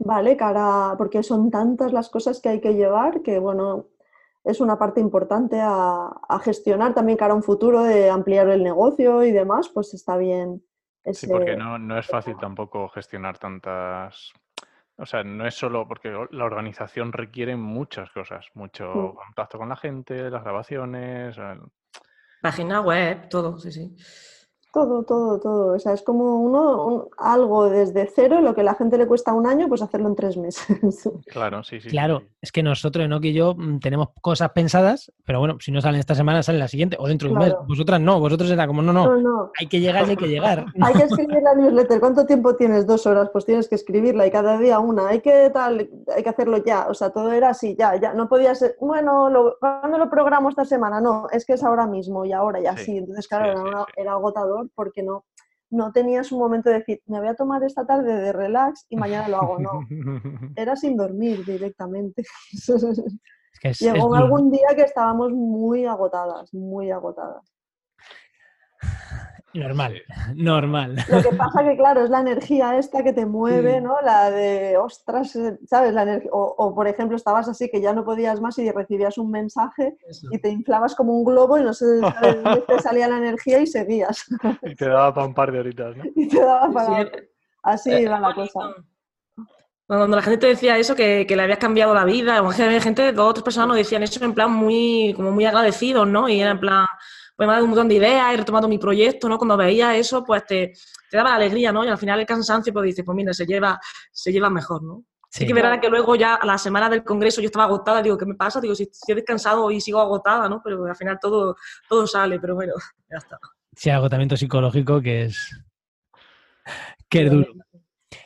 ¿vale? Cara, porque son tantas las cosas que hay que llevar que, bueno, es una parte importante a, a gestionar también cara a un futuro de ampliar el negocio y demás, pues está bien. Sí, porque no, no es fácil tampoco gestionar tantas. O sea, no es solo porque la organización requiere muchas cosas, mucho Mm. contacto con la gente, las grabaciones. el- Página web, todo, sí, sí. Todo, todo, todo. O sea, es como uno, un- algo desde cero, lo que a la gente le cuesta un año, pues hacerlo en tres meses. Claro, sí, sí. Claro, sí. es que nosotros, Enoch y yo, mm, tenemos cosas pensadas, pero bueno, si no salen esta semana, salen la siguiente o dentro de un mes. Claro. Vosotras no, vosotros era como, no, no, No, no. hay que llegar y hay que llegar. Hay que escribir la newsletter. ¿Cuánto tiempo tienes? Dos horas. Pues tienes que escribirla y cada día una. Hay que tal, hay que hacerlo ya. O sea, todo era así, ya, ya. No podía ser, bueno, lo, ¿cuándo lo programo esta semana? No, es que es ahora mismo y ahora y Sí, así. Entonces, claro, sí, era, una- sí. era agotador porque no, no tenías un momento de decir, me voy a tomar esta tarde de relax y mañana lo hago. No, era sin dormir directamente. Es que es- es Llegó algún día que estábamos muy agotadas, muy agotadas. Normal, normal. Lo que pasa que, claro, es la energía esta que te mueve. ¿no? La de, ostras, eh, ¿sabes? La energ- o, o, por ejemplo, estabas así que ya no podías más y recibías un mensaje Eso. y te inflabas como un globo y no sé dónde te salía la energía y seguías. Y te daba para un par de horitas, ¿no? y te daba para... sí, Así eh, iba la cosa. Cuando la gente te decía eso, que, que le habías cambiado la vida, o que había gente, dos o tres personas nos decían eso en plan muy, como muy agradecidos, ¿no? Y era en plan, pues me ha dado un montón de ideas, he retomado mi proyecto, ¿no? Cuando veías eso, pues te, te daba la alegría, ¿no? Y al final el cansancio, pues dices, pues mira, se lleva, se lleva mejor, ¿no? Sí, Sí. que verdad que luego ya a la semana del congreso yo estaba agotada, digo, ¿qué me pasa? Digo, si, si he descansado y sigo agotada, ¿no? Pero al final todo, todo sale, pero bueno, ya está. Sí, agotamiento psicológico que es. que es duro.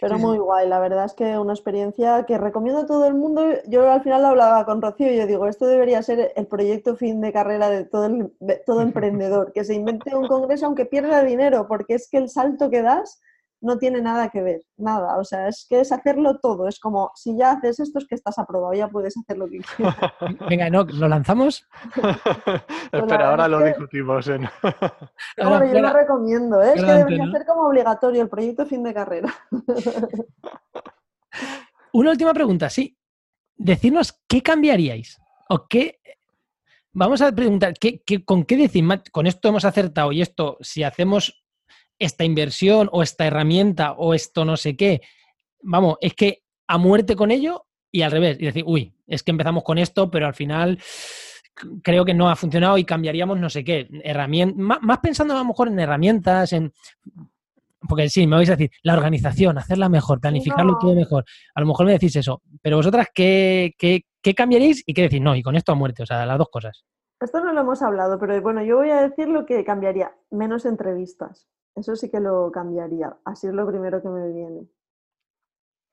Pero muy guay, la verdad es que una experiencia que recomiendo a todo el mundo. Yo al final hablaba con Rocío y yo digo, esto debería ser el proyecto fin de carrera de todo, el- de todo emprendedor, que se invente un congreso aunque pierda dinero, porque es que el salto que das no tiene nada que ver, nada. O sea, es que es hacerlo todo. Es como, si ya haces esto es que estás aprobado, ya puedes hacer lo que quieras. Venga, no, ¿lo lanzamos? Espera, ahora lo que- discutimos. En... Ahora Hombre, yo lo recomiendo, ¿eh? es que debería ¿no? ser como obligatorio el proyecto fin de carrera. Una última pregunta, sí. Decirnos qué cambiaríais o qué. Vamos a preguntar, ¿qué, qué- con qué? "Ma- Con esto hemos acertado y esto, si hacemos esta inversión o esta herramienta o esto no sé qué, vamos, es que a muerte con ello y al revés. Y decir, uy, es que empezamos con esto, pero al final creo que no ha funcionado y cambiaríamos no sé qué. Herramientas, más, pensando a lo mejor en herramientas, en. Porque sí, me vais a decir, la organización, hacerla mejor, planificarlo No. todo mejor. A lo mejor me decís eso, pero vosotras, ¿qué, qué, qué cambiaríais y qué decís? No, y con esto a muerte, o sea, las dos cosas. Esto no lo hemos hablado, pero bueno, yo voy a decir lo que cambiaría. Menos entrevistas. Eso sí que lo cambiaría. Así es lo primero que me viene.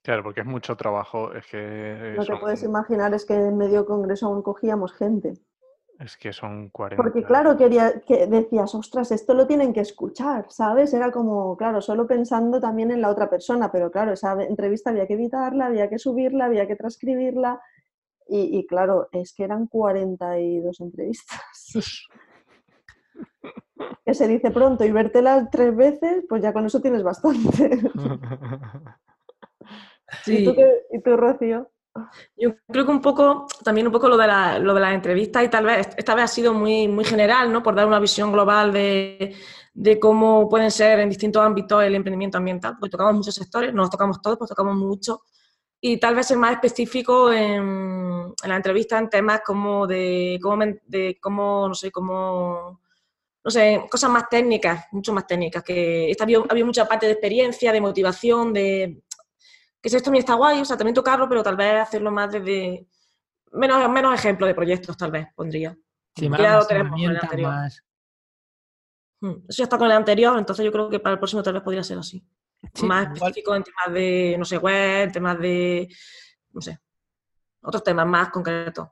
Claro, porque es mucho trabajo. Es que Lo que puedes imaginar es que en medio congreso aún cogíamos gente. es que son 40. Porque claro, quería, que decías, ostras, esto lo tienen que escuchar, ¿sabes? Era como, claro, solo pensando también en la otra persona, pero claro, esa entrevista había que editarla, había que subirla, había que transcribirla. Y, y claro, es que eran 42 entrevistas. que se dice pronto y vértela tres veces, pues ya con eso tienes bastante. ¿Y, tú Sí. qué- ¿Y tú, Rocío? Yo creo que un poco, también un poco lo de, la, lo de las entrevistas y tal vez, esta vez ha sido muy, muy general, ¿no? Por dar una visión global de, de cómo pueden ser en distintos ámbitos el emprendimiento ambiental, porque tocamos muchos sectores, no los tocamos todos, pues tocamos mucho. Y tal vez ser más específico en, en la entrevista en temas como de cómo, de cómo no sé, cómo, no sé, cosas más técnicas, mucho más técnicas, que esta había, había mucha parte de experiencia, de motivación, de, que esto también está guay, o sea, también tocarlo, pero tal vez hacerlo más desde menos, menos ejemplos de proyectos, tal vez, pondría. Sí, Ya más, lo más tenemos con el herramientas, anterior. más- Hmm, Eso ya está con el anterior, entonces yo creo que para el próximo tal vez podría ser así. Sí, más igual- específico en temas de, no sé, web, temas de, no sé, otros temas más concretos.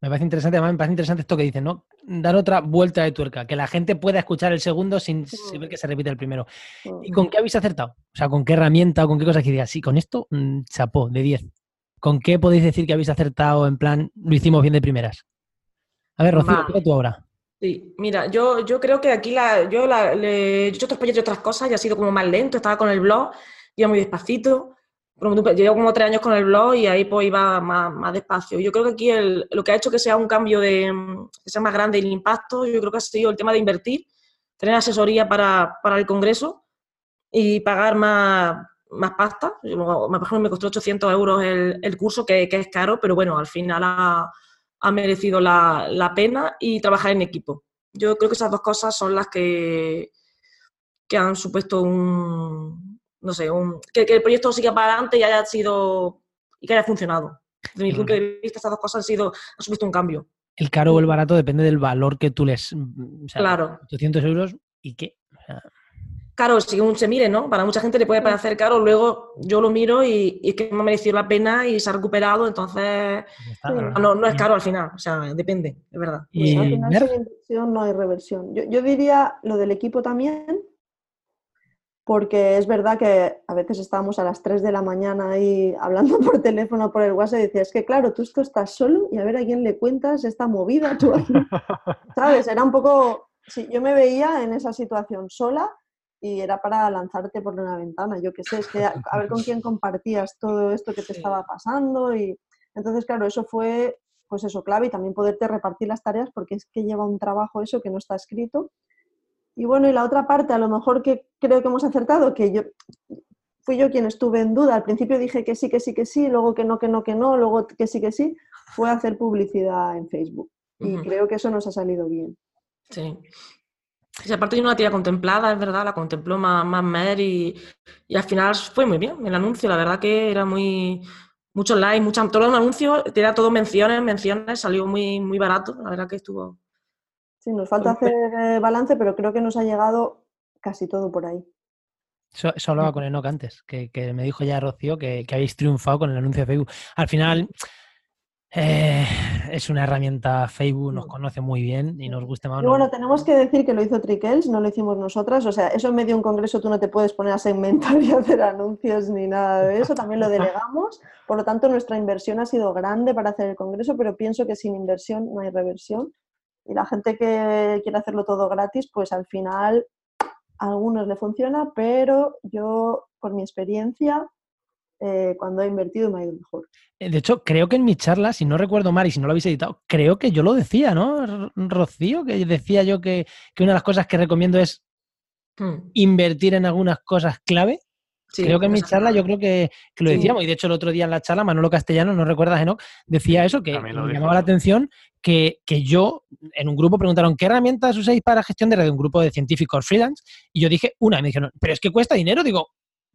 Me parece interesante, además me parece interesante esto que dicen, ¿no? Dar otra vuelta de tuerca, que la gente pueda escuchar el segundo sin, ver que se repite el primero. ¿Y con qué habéis acertado? O sea, ¿con qué herramienta o con qué cosas que digas? Sí, con esto, mm, chapó, de 10. ¿Con qué podéis decir que habéis acertado en plan, lo hicimos bien de primeras? A ver, Rocío. ¿qué tú ahora? Sí, mira, yo, yo creo que aquí la, yo la, le- he hecho otros proyectos y otras cosas y ha sido como más lento, estaba con el blog, iba muy despacito. Tú, Llevo como tres años con el blog y ahí pues iba más, más despacio. Yo creo que aquí lo que ha hecho que sea un cambio de, que sea más grande el impacto, yo creo que ha sido el tema de invertir, tener asesoría para, para el congreso y pagar más, más pasta. Yo, Por ejemplo, me costó 800 euros el, el curso, que, que es caro, pero bueno, al final ha, ha merecido la, la pena y trabajar en equipo. Yo creo que esas dos cosas son las que, que han supuesto un, no sé, un, que, que el proyecto siga para adelante y haya sido, y que haya funcionado. Desde mi punto de vista, estas dos cosas han sido, han supuesto un cambio. El caro o el barato depende del valor que tú les... o sea, Claro. 800 euros y qué. O sea, Caro, según se mire, ¿no? Para mucha gente le puede parecer caro, luego yo lo miro y, y es que me ha merecido la pena y se ha recuperado, entonces está. Sí. no, no es caro al final, o sea, depende, es verdad. Y Pues al final sin inversión no hay reversión. Yo, yo diría lo del equipo también, porque es verdad que a veces estábamos a las 3 de la mañana ahí hablando por teléfono por el WhatsApp y decías, es que claro, tú esto estás solo y a ver a quién le cuentas esta movida, tú aquí", ¿sabes? Era un poco, sí, yo me veía en esa situación sola y era para lanzarte por una ventana, yo qué sé, es que a, a ver con quién compartías todo esto que te Sí. estaba pasando y entonces, claro, eso fue pues eso, clave y también poderte repartir las tareas porque es que lleva un trabajo eso que no está escrito. Y bueno, y la otra parte, a lo mejor que creo que hemos acertado, que yo fui yo quien estuve en duda. Al principio dije que sí, que sí, que sí, luego que no, que no, que no, luego que sí, que sí, fue hacer publicidad en Facebook. Y creo que eso nos ha salido bien. Sí. Sí, aparte yo no la tenía contemplada, es verdad, la contempló más, más Mer y, y al final fue muy bien el anuncio, la verdad que era muy, muchos likes, mucha, todo un anuncio, tenía todo menciones, menciones, salió muy, muy barato, la verdad que estuvo... Sí, nos falta hacer eh, balance, pero creo que nos ha llegado casi todo por ahí. Eso, eso hablaba con Enoch antes, que, que me dijo ya Rocío que, que habéis triunfado con el anuncio de Facebook. Al final, eh, es una herramienta, Facebook nos conoce muy bien y nos gusta más. o Y no. bueno, tenemos que decir que lo hizo Trickels, no lo hicimos nosotras. O sea, eso en medio de un congreso tú no te puedes poner a segmentar y hacer anuncios ni nada de eso. También lo delegamos. Por lo tanto, nuestra inversión ha sido grande para hacer el congreso, pero pienso que sin inversión no hay reversión. Y la gente que quiere hacerlo todo gratis, pues al final a algunos le funciona, pero yo, por mi experiencia, eh, cuando he invertido me ha ido mejor. Eh, De hecho, creo que en mi charla, si no recuerdo mal y si no lo habéis editado, creo que yo lo decía, ¿no? Rocío, que decía yo que, que una de las cosas que recomiendo es Hmm, invertir en algunas cosas clave. Sí, creo que en mi charla yo creo que, que lo Sí. decíamos. Y de hecho, el otro día en la charla, Manolo Castellano, no recuerdas, Enoch, decía eso, que me llamaba la atención que, que yo en un grupo preguntaron qué herramientas usáis para gestión de red, un grupo de científicos freelance, y yo dije una, y me dijeron, pero es que cuesta dinero. Digo,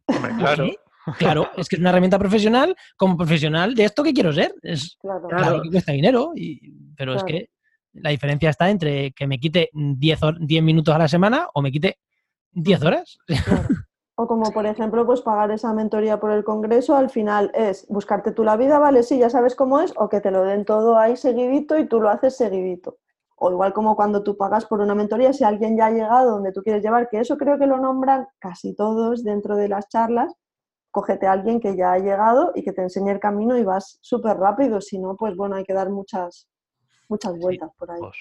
Hombre, claro. "Sí, claro, es que es una herramienta profesional, como profesional de esto que quiero ser. Es, Claro. Claro. Claro que cuesta dinero, y, pero es Claro. que la diferencia está entre que me quite 10, hor- 10 minutos a la semana o me quite 10 horas. Claro. O como por ejemplo, pues pagar esa mentoría por el congreso, al final es buscarte tú la vida, vale, sí, ya sabes cómo es, o que te lo den todo ahí seguidito y tú lo haces seguidito. O igual como cuando tú pagas por una mentoría, si alguien ya ha llegado donde tú quieres llevar, que eso creo que lo nombran casi todos dentro de las charlas, cógete a alguien que ya ha llegado y que te enseñe el camino y vas súper rápido, si no, pues bueno, hay que dar muchas, muchas vueltas por ahí. Pues.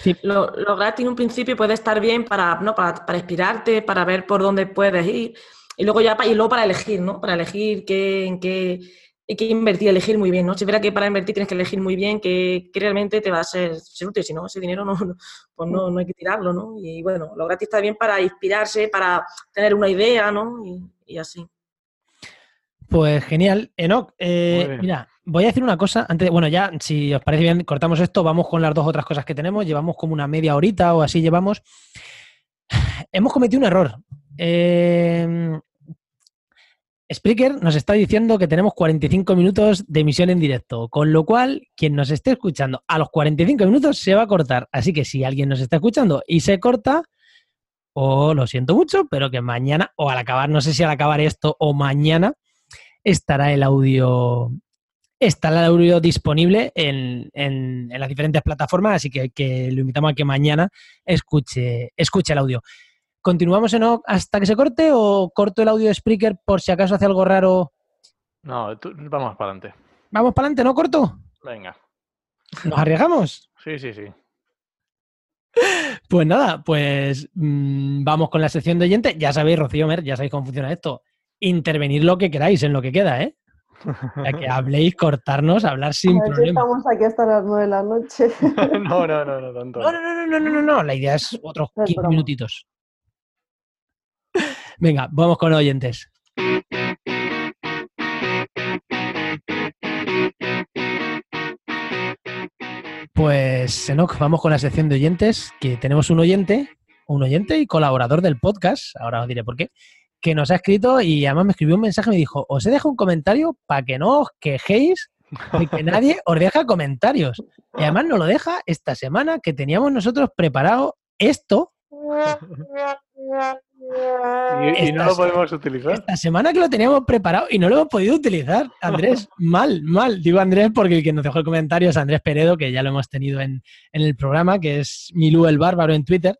Sí. Lo, lo gratis en un principio puede estar bien para, ¿no? para, para inspirarte, para ver por dónde puedes ir. Y luego ya y luego para elegir, ¿no? Para elegir qué, en qué, en qué invertir, elegir muy bien, ¿no? Si verá que para invertir tienes que elegir muy bien qué, qué realmente te va a ser, ser útil, si no, ese dinero no, no- pues no, no hay que tirarlo, ¿no? Y bueno, lo gratis está bien para inspirarse, para tener una idea, ¿no? Y, y así. Pues genial. Enoch, eh, mira, voy a decir una cosa. Antes, bueno, ya, si os parece bien, cortamos esto, vamos con las dos otras cosas que tenemos. Llevamos como una media horita o así llevamos. Hemos cometido un error. Eh, Spreaker nos está diciendo que tenemos 45 minutos de emisión en directo, con lo cual quien nos esté escuchando a los 45 minutos se va a cortar. Así que si alguien nos está escuchando y se corta, o lo siento mucho, pero que mañana, o al acabar, no sé si al acabar esto o mañana, estará el audio está el audio disponible en, en- en las diferentes plataformas, así que, que lo invitamos a que mañana escuche, escuche el audio. ¿Continuamos en O hasta que se corte o corto el audio de Spreaker por si acaso hace algo raro? No, tú- vamos para adelante. Vamos para adelante, ¿no corto? Venga. ¿Nos arriesgamos? Sí, sí, sí. Pues nada, pues mm, vamos con la sección de oyente. Ya sabéis, Rocío Mer, ya sabéis cómo funciona esto. Intervenir lo que queráis en lo que queda, ¿eh? Sea, que habléis, cortarnos, hablar sin A ver problema. estamos aquí hasta las nueve de la noche. no, no, no, no, tanto. No, no, no, no, no, no, no. La idea es otros Es 15 broma. minutitos. Venga, vamos con oyentes. Pues, Enoch, vamos con la sección de oyentes, que tenemos un oyente, un oyente y colaborador del podcast, ahora os diré por qué, que nos ha escrito y además me escribió un mensaje y me dijo, os he dejado un comentario para que no os quejéis de que nadie os deja comentarios. Y además nos lo deja esta semana que teníamos nosotros preparado esto, Y, y no lo podemos utilizar. esta semana que lo teníamos preparado y no lo hemos podido utilizar. Andrés, mal, mal. Digo Andrés porque el que nos dejó el comentario es Andrés Peredo, que ya lo hemos tenido en, en el programa, que es Milú el Bárbaro en Twitter.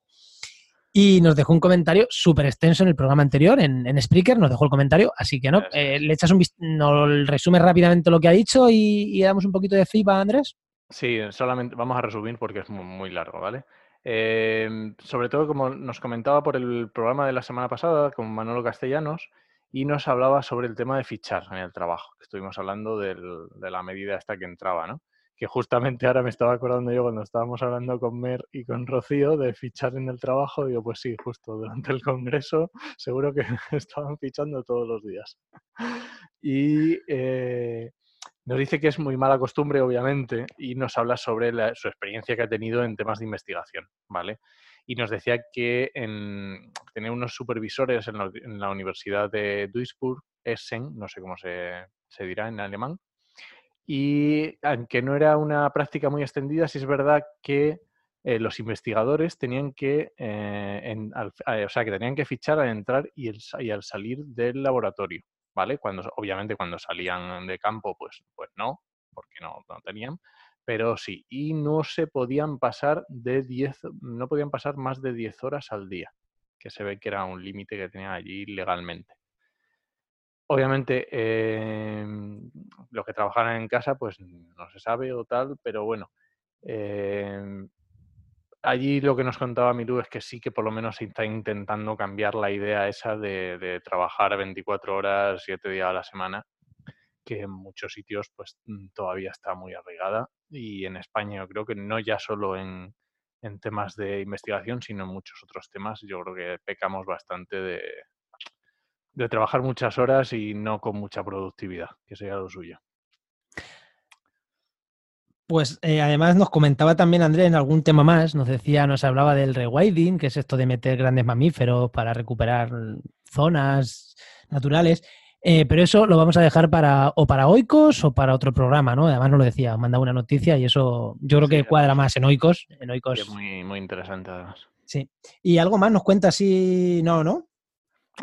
Y nos dejó un comentario súper extenso en el programa anterior, en, en Spreaker, nos dejó el comentario. Así que no, eh, le echas un nos resume rápidamente lo que ha dicho y, y damos un poquito de feedback Andrés. Sí, solamente vamos a resumir porque es mu- muy, largo, ¿vale? Eh, sobre todo, como nos comentaba por el programa de la semana pasada con Manolo Castellanos, y nos hablaba sobre el tema de fichar en el trabajo, que estuvimos hablando del- de la medida esta que entraba, ¿no? Que justamente ahora me estaba acordando yo cuando estábamos hablando con Mer y con Rocío de fichar en el trabajo, digo, pues sí, justo durante el Congreso seguro que estaban fichando todos los días. Y eh, nos dice que es muy mala costumbre, obviamente, y nos habla sobre su experiencia que ha tenido en temas de investigación, ¿vale? Y nos decía que en, tenía unos supervisores en la, Universidad de Duisburg, Essen, no sé cómo se dirá en alemán, y aunque no era una práctica muy extendida, sí es verdad que eh, los investigadores tenían que, eh, en- al- eh, o sea, que tenían que fichar al entrar y, al salir del laboratorio. ¿vale? Cuando, obviamente cuando salían de campo, pues, pues no, porque no, no tenían, pero sí, y no se podían pasar de 10, no podían pasar más de 10 horas al día, que se ve que era un límite que tenían allí legalmente. Obviamente, eh, los que trabajaran en casa, pues no se sabe o tal, pero bueno, eh, allí lo que nos contaba Milú es que sí que por lo menos se está intentando cambiar la idea esa de, de trabajar 24 horas, 7 días a la semana, que en muchos sitios pues mm, todavía está muy arraigada. Y en España yo creo que no ya solo en, en temas de investigación, sino en muchos otros temas, yo creo que pecamos bastante de, de trabajar muchas horas y no con mucha productividad, que sería lo suyo. Pues eh, además nos comentaba también Andrés en algún tema más, nos decía, nos hablaba del rewilding, que es esto de meter grandes mamíferos para recuperar zonas naturales. Eh, pero eso lo vamos a dejar para o para Oikos o para otro programa, ¿no? Además nos lo decía, mandaba una noticia y eso yo creo Sí, que cuadra más en Oikos. En Oikos es muy, muy interesante además. sí. Y algo más nos cuenta así, no, ¿no?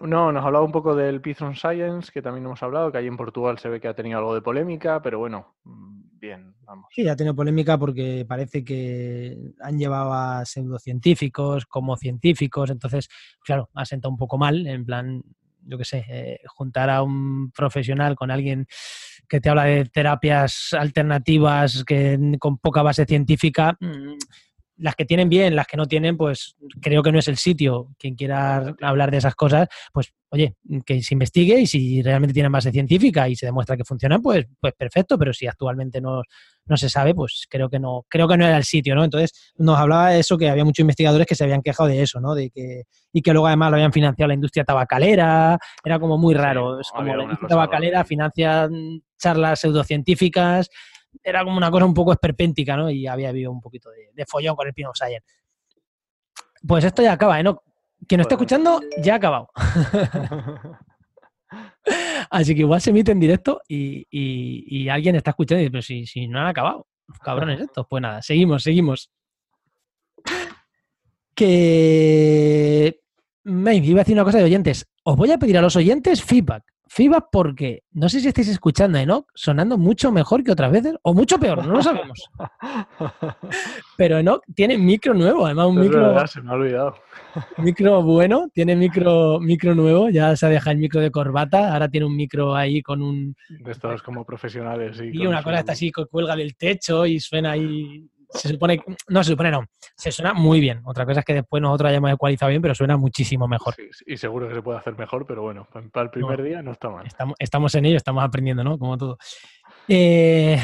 No, nos hablaba un poco del Python Science, que también hemos hablado, que ahí en Portugal se ve que ha tenido algo de polémica, pero bueno, mm, bien, vamos. Sí, ha tenido polémica porque parece que han llevado a pseudocientíficos como científicos, entonces, claro, ha sentado un poco mal, en plan, yo qué sé, eh, juntar a un profesional con alguien que te habla de terapias alternativas que con poca base científica, mm, las que tienen bien, las que no tienen, pues creo que no es el sitio. Quien quiera hablar de esas cosas, pues oye, que se investigue y si realmente tienen base científica y se demuestra que funcionan, pues, pues perfecto, pero si actualmente no, no se sabe, pues creo que no, creo que no era el sitio, ¿no? Entonces nos hablaba de eso, que había muchos investigadores que se habían quejado de eso, ¿no? De que, y que luego además lo habían financiado la industria tabacalera, era como muy raro. es como la industria tabacalera financia mm, charlas pseudocientíficas, era como una cosa un poco esperpéntica, ¿no? Y había habido un poquito de, de follón con el Pino Science. Pues esto ya acaba, ¿eh? No, quien nos Bueno. escuchando, ya ha acabado. Así que igual se emite en directo y, y- y alguien está escuchando y dice, pero si, si no han acabado, cabrones estos. Pues nada, seguimos, seguimos. Que... Me iba a decir una cosa de oyentes. Os voy a pedir a los oyentes feedback. Feedback porque no sé si estáis escuchando a Enoch sonando mucho mejor que otras veces o mucho peor, no lo sabemos. Pero Enoch tiene micro nuevo, además un Es micro, verdad, se me ha olvidado. micro bueno, tiene micro, micro nuevo, ya se ha dejado el micro de corbata, ahora tiene un micro ahí con un... De estos como profesionales. sí, Y una cosa está así que cuelga del techo y suena ahí... Se supone, no, se supone no, se suena muy bien. Otra cosa es que después nosotros hayamos ecualizado bien, pero suena muchísimo mejor. Sí, sí, y seguro que se puede hacer mejor, pero bueno, pa- para el primer día no está mal. Estamos, estamos en ello, estamos aprendiendo, ¿no? Como todo. Eh,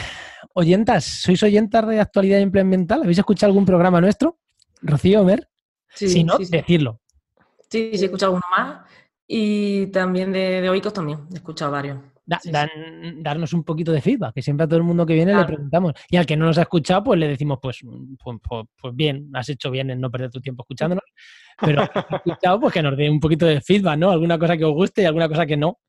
oyentas, ¿sois oyentas de actualidad ambiental? ¿Habéis escuchado algún programa nuestro? Rocío, Mer, Sí, si no, sí, sí. decirlo. Sí, sí, he escuchado uno más. Y también de, de Oikos también, he escuchado varios. Da- Sí, sí. dan- darnos un poquito de feedback, que siempre a todo el mundo que viene le preguntamos. Y al que no nos ha escuchado, pues le decimos, pues, pues, pues- pues bien, has hecho bien en no perder tu tiempo escuchándonos. Pero escuchado, pues que nos dé un poquito de feedback, ¿no? Alguna cosa que os guste y alguna cosa que no.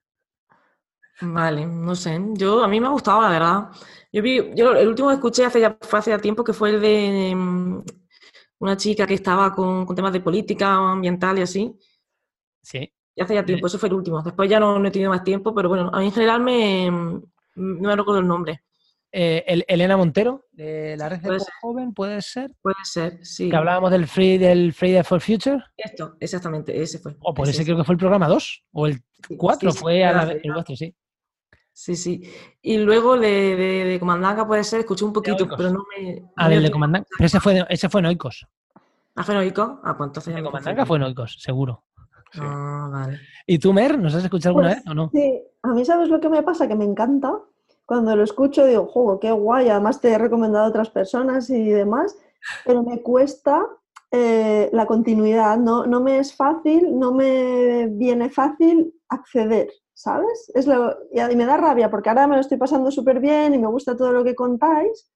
Vale, no sé. Yo, a mí me ha gustado, la verdad. Yo vi, yo el último que escuché hace ya, fue hace ya tiempo, que fue el de mm, una chica que estaba con, con temas de política ambiental y así. Sí. Y hace ya tiempo, eso fue el último. Después ya no, no he tenido más tiempo, pero bueno, a mí en general me, mm, no me recuerdo el nombre. Eh, El- Elena Montero, de la red de. Joven, puede ser. Puede ser, sí. Que hablábamos del Free del Friday for Future. Esto, exactamente, ese fue. O por Ese, ese creo que fue el programa 2 o el Sí, 4 sí, sí, fue a la el ya. vuestro, sí. Sí, sí. Y luego de, de, de Comandanga puede ser, escuché un poquito, pero no me... Ah, del de tiempo. Comandante. Pero ese fue, ese fue en Oikos. ¿Ah, fue en Oikos? Ah, pues entonces de Comandanga fue en Oikos, seguro. Sí. Ah, vale. ¿Y tú, Mer, nos has escuchado alguna Pues, vez o no? Sí, a mí sabes lo que me pasa, que me encanta. Cuando lo escucho digo, juego, qué guay, además te he recomendado a otras personas y demás, pero me cuesta eh, la continuidad, no, no me es fácil, no me viene fácil acceder, ¿sabes? Es lo, y me da rabia porque ahora me lo estoy pasando súper bien y me gusta todo lo que contáis,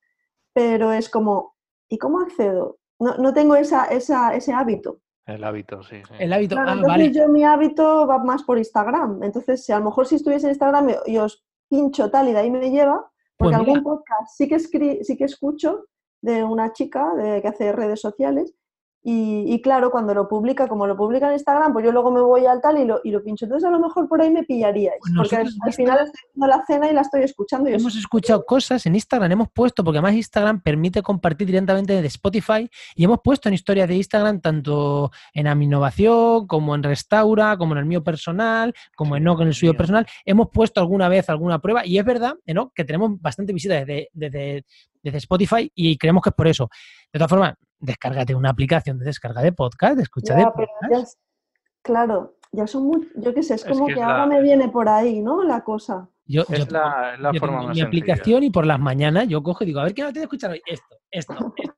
pero es como, ¿y cómo accedo? No, no tengo esa, esa, ese hábito. El hábito, sí. sí. El hábito. Claro, ah, entonces vale. yo mi hábito va más por Instagram. Entonces, si a lo mejor si estuviese en Instagram y- os pincho tal y de ahí me lleva, porque Pues algún podcast sí que, escri- sí que escucho de una chica de, que hace redes sociales y, y claro, cuando lo publica, como lo publica en Instagram, pues yo luego me voy al tal y lo, y lo pincho. Entonces, a lo mejor por ahí me pillaríais, Pues porque al, final estoy haciendo la cena y la estoy escuchando. Y Hemos os- escuchado cosas en Instagram, hemos puesto, porque además Instagram permite compartir directamente de Spotify y hemos puesto en historias de Instagram tanto en Aminnovación, como en Restaura, como en el mío personal, como en Enoch en el suyo personal. Hemos puesto alguna vez alguna prueba y es verdad, Enoch, que tenemos bastante visitas desde, desde, desde Spotify y creemos que es por eso. De todas formas, descárgate una aplicación de descarga de podcast, de escucha de Ya, podcast. ya claro, ya son muy, yo qué sé, es Es como que que, es ahora la- me viene por ahí, ¿no? La cosa. Yo, yo Es tengo- la, es la yo forma tengo más mi sencilla. aplicación y por las mañanas yo cojo y digo, a ver qué no te escuchar hoy. Esto, esto, esto.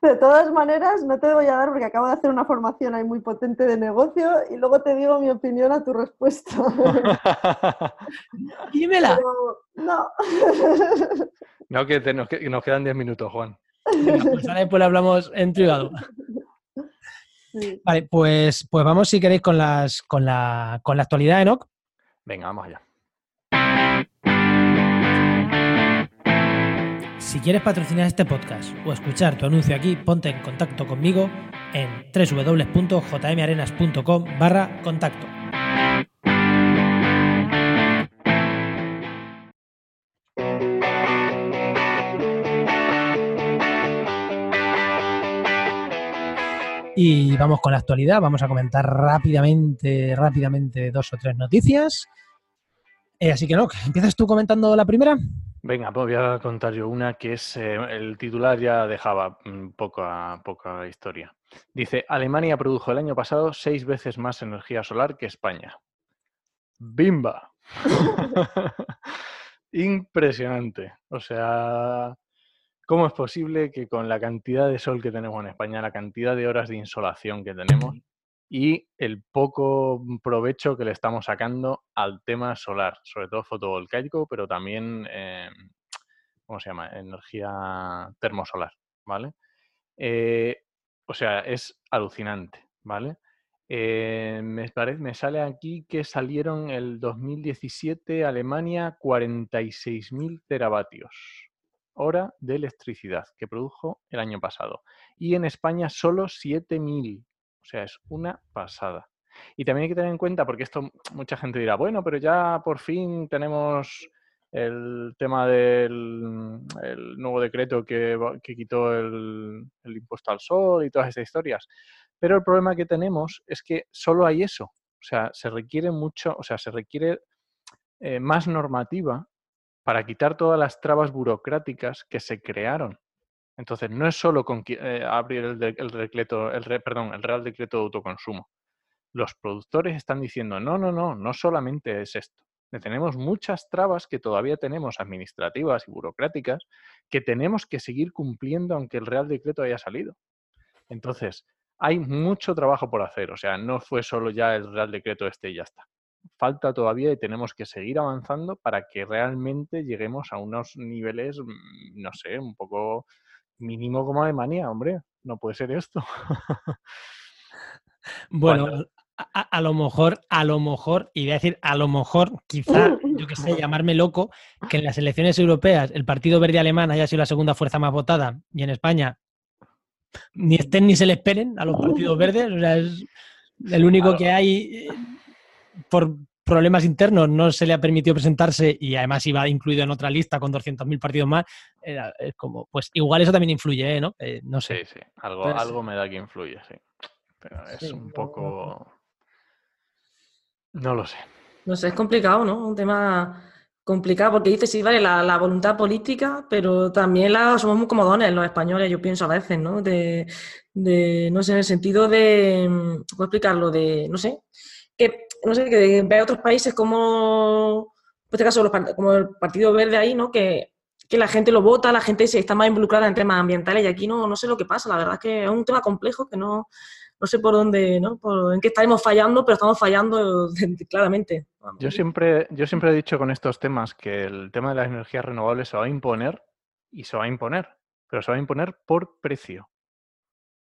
De todas maneras, no te voy a dar porque acabo de hacer una formación ahí muy potente de negocio y luego te digo mi opinión a tu respuesta. Dímela. Pero no. no, que, te- nos, que- nos quedan 10 minutos, Juan. Venga, pues ahora después le hablamos en privado. Sí. Vale, pues, pues vamos si queréis con las con la, con la actualidad, Enoch. Venga, vamos allá. Si quieres patrocinar este podcast o escuchar tu anuncio aquí, ponte en contacto conmigo en www.jmarenas.com barra contacto. Y vamos con la actualidad, vamos a comentar rápidamente, rápidamente dos o tres noticias. Eh, así que no, ¿empiezas tú comentando la primera? Venga, pues voy a contar yo una que es eh, el titular ya dejaba mm, poca, poca historia. Dice, Alemania produjo el año pasado seis veces más energía solar que España. ¡Bimba! Impresionante. O sea, ¿cómo es posible que con la cantidad de sol que tenemos en España, la cantidad de horas de insolación que tenemos y el poco provecho que le estamos sacando al tema solar, sobre todo fotovoltaico, pero también, eh, ¿cómo se llama? Energía termosolar, ¿vale? Eh, o sea, es alucinante, ¿vale? Eh, me, me sale aquí que salieron el 2017 Alemania 46.000 teravatios hora de electricidad que produjo el año pasado. Y en España solo 7.000. O sea, es una pasada. Y también hay que tener en cuenta, porque esto mucha gente dirá, bueno, pero ya por fin tenemos el tema del el nuevo decreto que, que quitó el, el impuesto al sol y todas estas historias. Pero el problema que tenemos es que solo hay eso. O sea, se requiere mucho, o sea, se requiere eh, más normativa para quitar todas las trabas burocráticas que se crearon. Entonces, no es solo con eh, abrir el, el Real Decreto de Autoconsumo. Los productores están diciendo, no, no, no, no solamente es esto. Tenemos muchas trabas que todavía tenemos administrativas y burocráticas que tenemos que seguir cumpliendo aunque el Real Decreto haya salido. Entonces, hay mucho trabajo por hacer. O sea, no fue solo ya el Real Decreto este y ya está. Falta todavía y tenemos que seguir avanzando para que realmente lleguemos a unos niveles, mm, no sé, un poco mínimo como Alemania, hombre. No puede ser esto. Bueno, a, lo mejor, a lo mejor, y voy a decir a lo mejor, quizá, yo que sé, llamarme loco, que en las elecciones europeas el Partido Verde Alemán haya sido la segunda fuerza más votada y en España ni estén ni se le esperen a los partidos verdes. O sea, es el único Claro. que hay eh, por problemas internos no se le ha permitido presentarse y además iba incluido en otra lista con 200.000 partidos más. Era, es como, pues igual eso también influye, ¿eh? ¿no? Eh, no sé. Sí, sí, algo, algo me da que influye, sí. Pero es Sí, un poco... No lo sé. No sé, es complicado, ¿no? Un tema complicado porque dices, sí, vale, la, la voluntad política, pero también la, somos muy comodones los españoles, yo pienso a veces, ¿no? De, de, no sé, en el sentido de, ¿cómo explicarlo? De, no sé, que, no sé, que ve a otros países como, en este caso, los como el Partido Verde ahí, ¿no? Que, que la gente lo vota, la gente se está más involucrada en temas ambientales y aquí no, no sé lo que pasa, la verdad es que es un tema complejo que no, no sé por dónde, ¿no? Por, en qué estaremos fallando, pero estamos fallando claramente. Yo siempre, yo siempre he dicho con estos temas que el tema de las energías renovables se va a imponer y se va a imponer, pero se va a imponer por precio,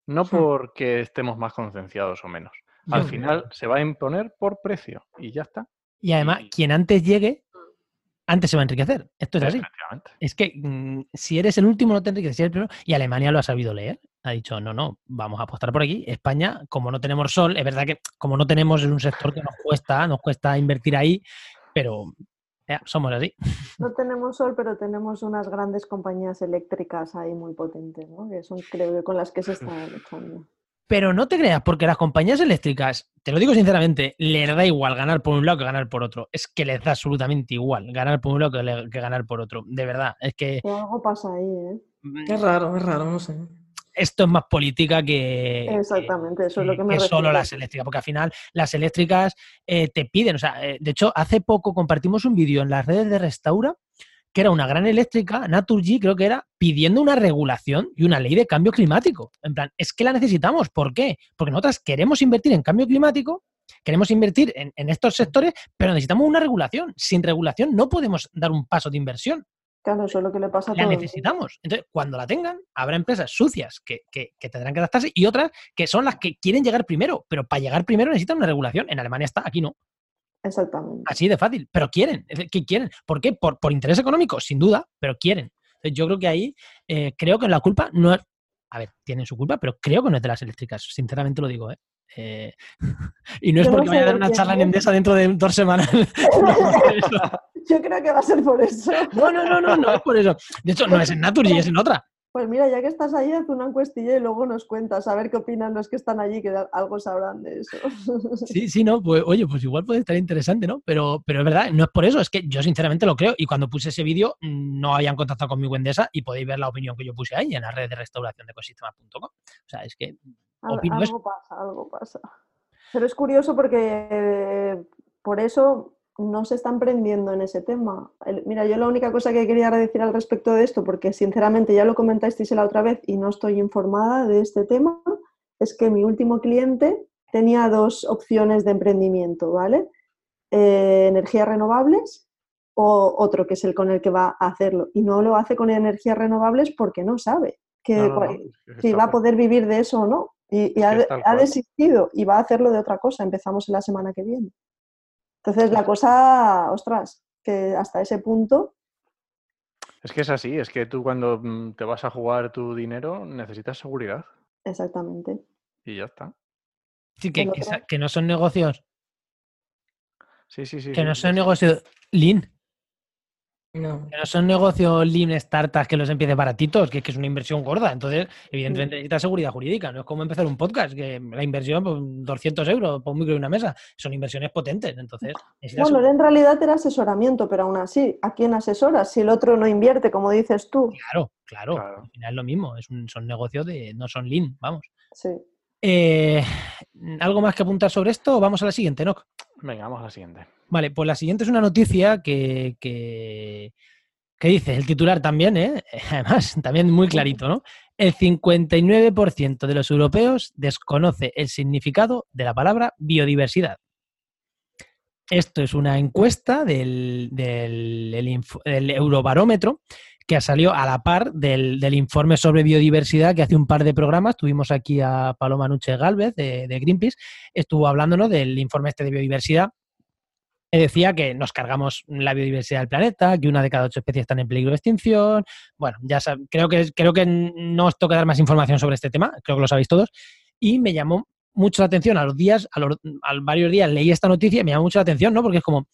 no Hmm. porque estemos más concienciados o menos. Al Yo- final se va a imponer por precio y ya está. Y además, Y- quien antes llegue, antes se va a enriquecer. Esto es así. Es que mm, si eres el último no te enriqueces, si eres el primero. Y Alemania lo ha sabido leer. Ha dicho, no, no, vamos a apostar por aquí. España, como no tenemos sol, es verdad que como no tenemos es un sector que nos cuesta, nos cuesta invertir ahí, pero ya, somos así. No tenemos sol, pero tenemos unas grandes compañías eléctricas ahí muy potentes, ¿no? Que son, creo que con las que se está luchando. Pero no te creas, porque las compañías eléctricas, te lo digo sinceramente, les da igual ganar por un lado que ganar por otro. Es que les da absolutamente igual ganar por un lado que, le- que ganar por otro. De verdad, es que algo pasa ahí, ¿eh? mm, Es raro, es raro, no sé. esto es más política que, Exactamente, eso es lo que me que solo las eléctricas, porque al final las eléctricas eh, te piden, o sea, eh, de hecho, hace poco compartimos un vídeo en las redes de Restaura, que era una gran eléctrica, Naturgy creo que era, pidiendo una regulación y una ley de cambio climático. En plan, es que la necesitamos. ¿Por qué? Porque nosotras queremos invertir en cambio climático, queremos invertir en, en estos sectores, pero necesitamos una regulación. Sin regulación no podemos dar un paso de inversión. Claro, eso es lo que le pasa a La necesitamos. Entonces, cuando la tengan, habrá empresas sucias que, que- que tendrán que adaptarse y otras que son las que quieren llegar primero. Pero para llegar primero necesitan una regulación. En Alemania está, aquí no. Exactamente. Así de fácil. Pero quieren. ¿Qué quieren? ¿Por qué? Por, por interés económico, sin duda, pero quieren. Entonces, yo creo que ahí, eh, creo que la culpa no es. A ver, tienen su culpa, pero creo que no es de las eléctricas. Sinceramente lo digo, ¿eh? Eh, y no es Yo no porque sé vaya a dar una charla en es. Endesa dentro de dos semanas. No. Yo creo que va a ser por eso. no, no, no, no, no es por eso. De hecho, no es en Naturgy, es en otra. Pues mira, ya que estás ahí, haz una encuestilla y luego nos cuentas a ver qué opinan los que están allí, que algo sabrán de eso. Sí, sí, no, pues oye, pues igual puede estar interesante, ¿no? Pero, pero es verdad, no es por eso, es que yo sinceramente lo creo y cuando puse ese vídeo mm, no habían contactado conmigo Endesa y podéis ver la opinión que yo puse ahí en la red de restauración de ecosistemas.com. O sea, es que Al- algo eso. pasa, algo pasa. Pero es curioso porque eh, por eso no se están prendiendo en ese tema. Mira, yo la única cosa que quería decir al respecto de esto, porque sinceramente ya lo comentasteis la otra vez y no estoy informada de este tema, es que mi último cliente tenía dos opciones de emprendimiento, ¿vale? Eh, energías renovables o otro que es el con el que va a hacerlo. Y no lo hace con energías renovables porque no sabe que, No, no, no, si va a poder vivir de eso o no. Y, ha, ha desistido y va a hacerlo de otra cosa. Empezamos en la semana que viene. Entonces la cosa, ostras, que hasta ese punto, Es que es así, es que tú cuando mm, te vas a jugar tu dinero necesitas seguridad exactamente. y ya está. Sí, que, que no son negocios, Sí, sí, sí. que sí, no sí, son sí. negocios lean, No. no son negocios lean startups que los empieces baratitos, que, que es una inversión gorda. Entonces, evidentemente necesitas seguridad jurídica. No es como empezar un podcast, que la inversión, pues, 200 euros por un micro y una mesa. Son inversiones potentes. Entonces, necesitas Bueno, en realidad era asesoramiento, pero aún así, ¿a quién asesoras si el otro no invierte, como dices tú? Claro, claro. Claro. Al final es lo mismo. Es un- son negocios de. No son lean, vamos. Sí. Eh, ¿Algo más que apuntar sobre esto o vamos a la siguiente, Noc? Venga, vamos a la siguiente. Vale, pues la siguiente es una noticia que, que, que dice el titular también, ¿eh? además, también muy clarito, ¿no? El 59% de los europeos desconoce el significado de la palabra biodiversidad. Esto es una encuesta del, Eurobarómetro que salió a la par del, del informe sobre biodiversidad que hace un par de programas. Tuvimos aquí a Paloma Nuche Galvez de, Greenpeace, estuvo hablándonos del informe este de biodiversidad decía que nos cargamos la biodiversidad del planeta, que una de cada ocho especies están en peligro de extinción. Bueno, ya creo que creo que no os toca dar más información sobre este tema, creo que lo sabéis todos. Y me llamó mucho la atención a los días, a, los, varios días leí esta noticia y me llamó mucho la atención, ¿no? Porque es como,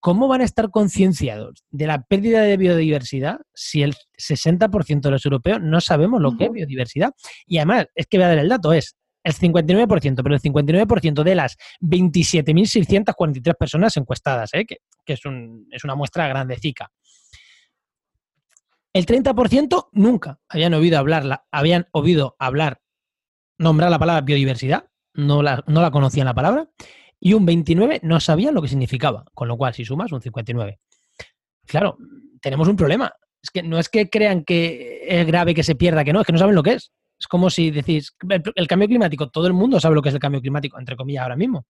¿cómo van a estar concienciados de la pérdida de biodiversidad si el 60% de los europeos no sabemos lo que es biodiversidad? Y además, es que voy a dar el dato, es el 59%, pero el 59% de las 27.643 personas encuestadas, ¿eh? que, que es, un- es una muestra grandecica. El 30% nunca habían oído hablar, la- habían oído hablar, nombrar la palabra biodiversidad, no la, no la conocían la palabra, y un 29% no sabían lo que significaba, con lo cual si sumas un 59%. Claro, tenemos un problema. Es que no es que crean que es grave que se pierda, que no, es que no saben lo que es. Es como si decís, el, el cambio climático, todo el mundo sabe lo que es el cambio climático, entre comillas, ahora mismo.